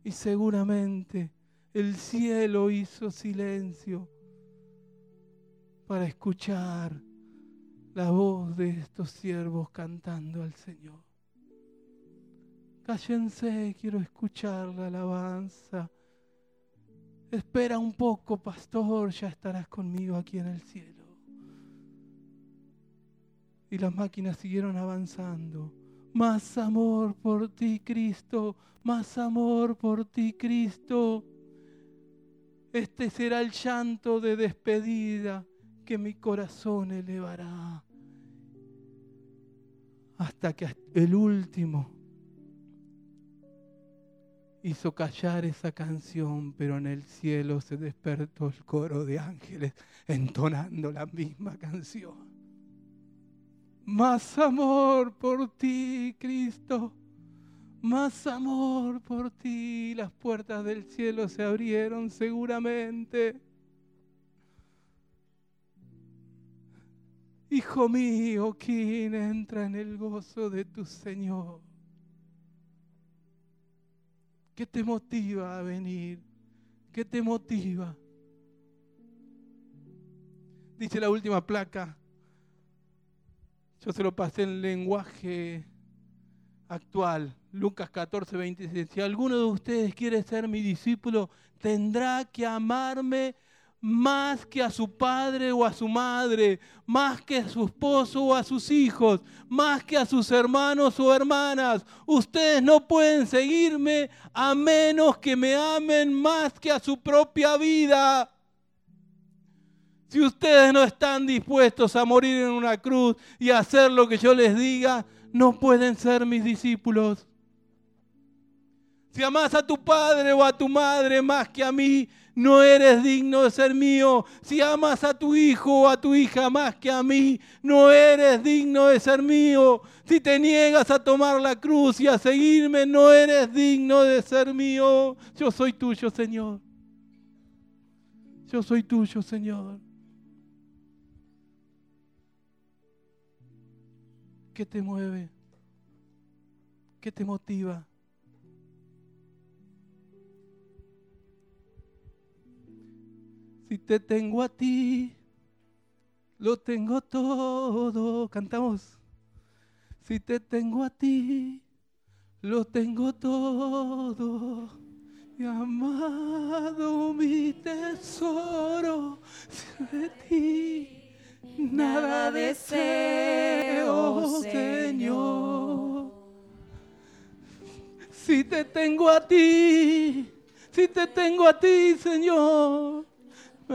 Y seguramente el cielo hizo silencio para escuchar la voz de estos siervos cantando al Señor. Cállense, quiero escuchar la alabanza. Espera un poco, pastor, ya estarás conmigo aquí en el cielo. Y las máquinas siguieron avanzando. Más amor por ti, Cristo. Más amor por ti, Cristo. Este será el llanto de despedida que mi corazón elevará. Hasta que el último hizo callar esa canción, pero en el cielo se despertó el coro de ángeles entonando la misma canción. Más amor por ti, Cristo. Más amor por ti. Las puertas del cielo se abrieron seguramente. Hijo mío, ¿quién entra en el gozo de tu Señor? ¿Qué te motiva a venir? ¿Qué te motiva? Dice la última placa. Yo se lo pasé en lenguaje actual. Lucas 14, 26. Si alguno de ustedes quiere ser mi discípulo, tendrá que amarme más que a su padre o a su madre, más que a su esposo o a sus hijos, más que a sus hermanos o hermanas. Ustedes no pueden seguirme a menos que me amen más que a su propia vida. Si ustedes no están dispuestos a morir en una cruz y a hacer lo que yo les diga, no pueden ser mis discípulos. Si amas a tu padre o a tu madre más que a mí, no eres digno de ser mío. Si amas a tu hijo o a tu hija más que a mí, no eres digno de ser mío. Si te niegas a tomar la cruz y a seguirme, no eres digno de ser mío. Yo soy tuyo, Señor. Yo soy tuyo, Señor. ¿Qué te mueve? ¿Qué te motiva? Si te tengo a ti, lo tengo todo. Cantamos. Si te tengo a ti, lo tengo todo. Mi amado, mi tesoro, de ti nada deseo, Señor. Si te tengo a ti, si te tengo a ti, Señor,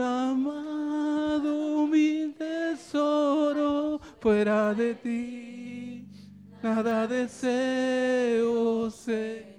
amado mi tesoro, fuera de ti, nada deseo, Señor.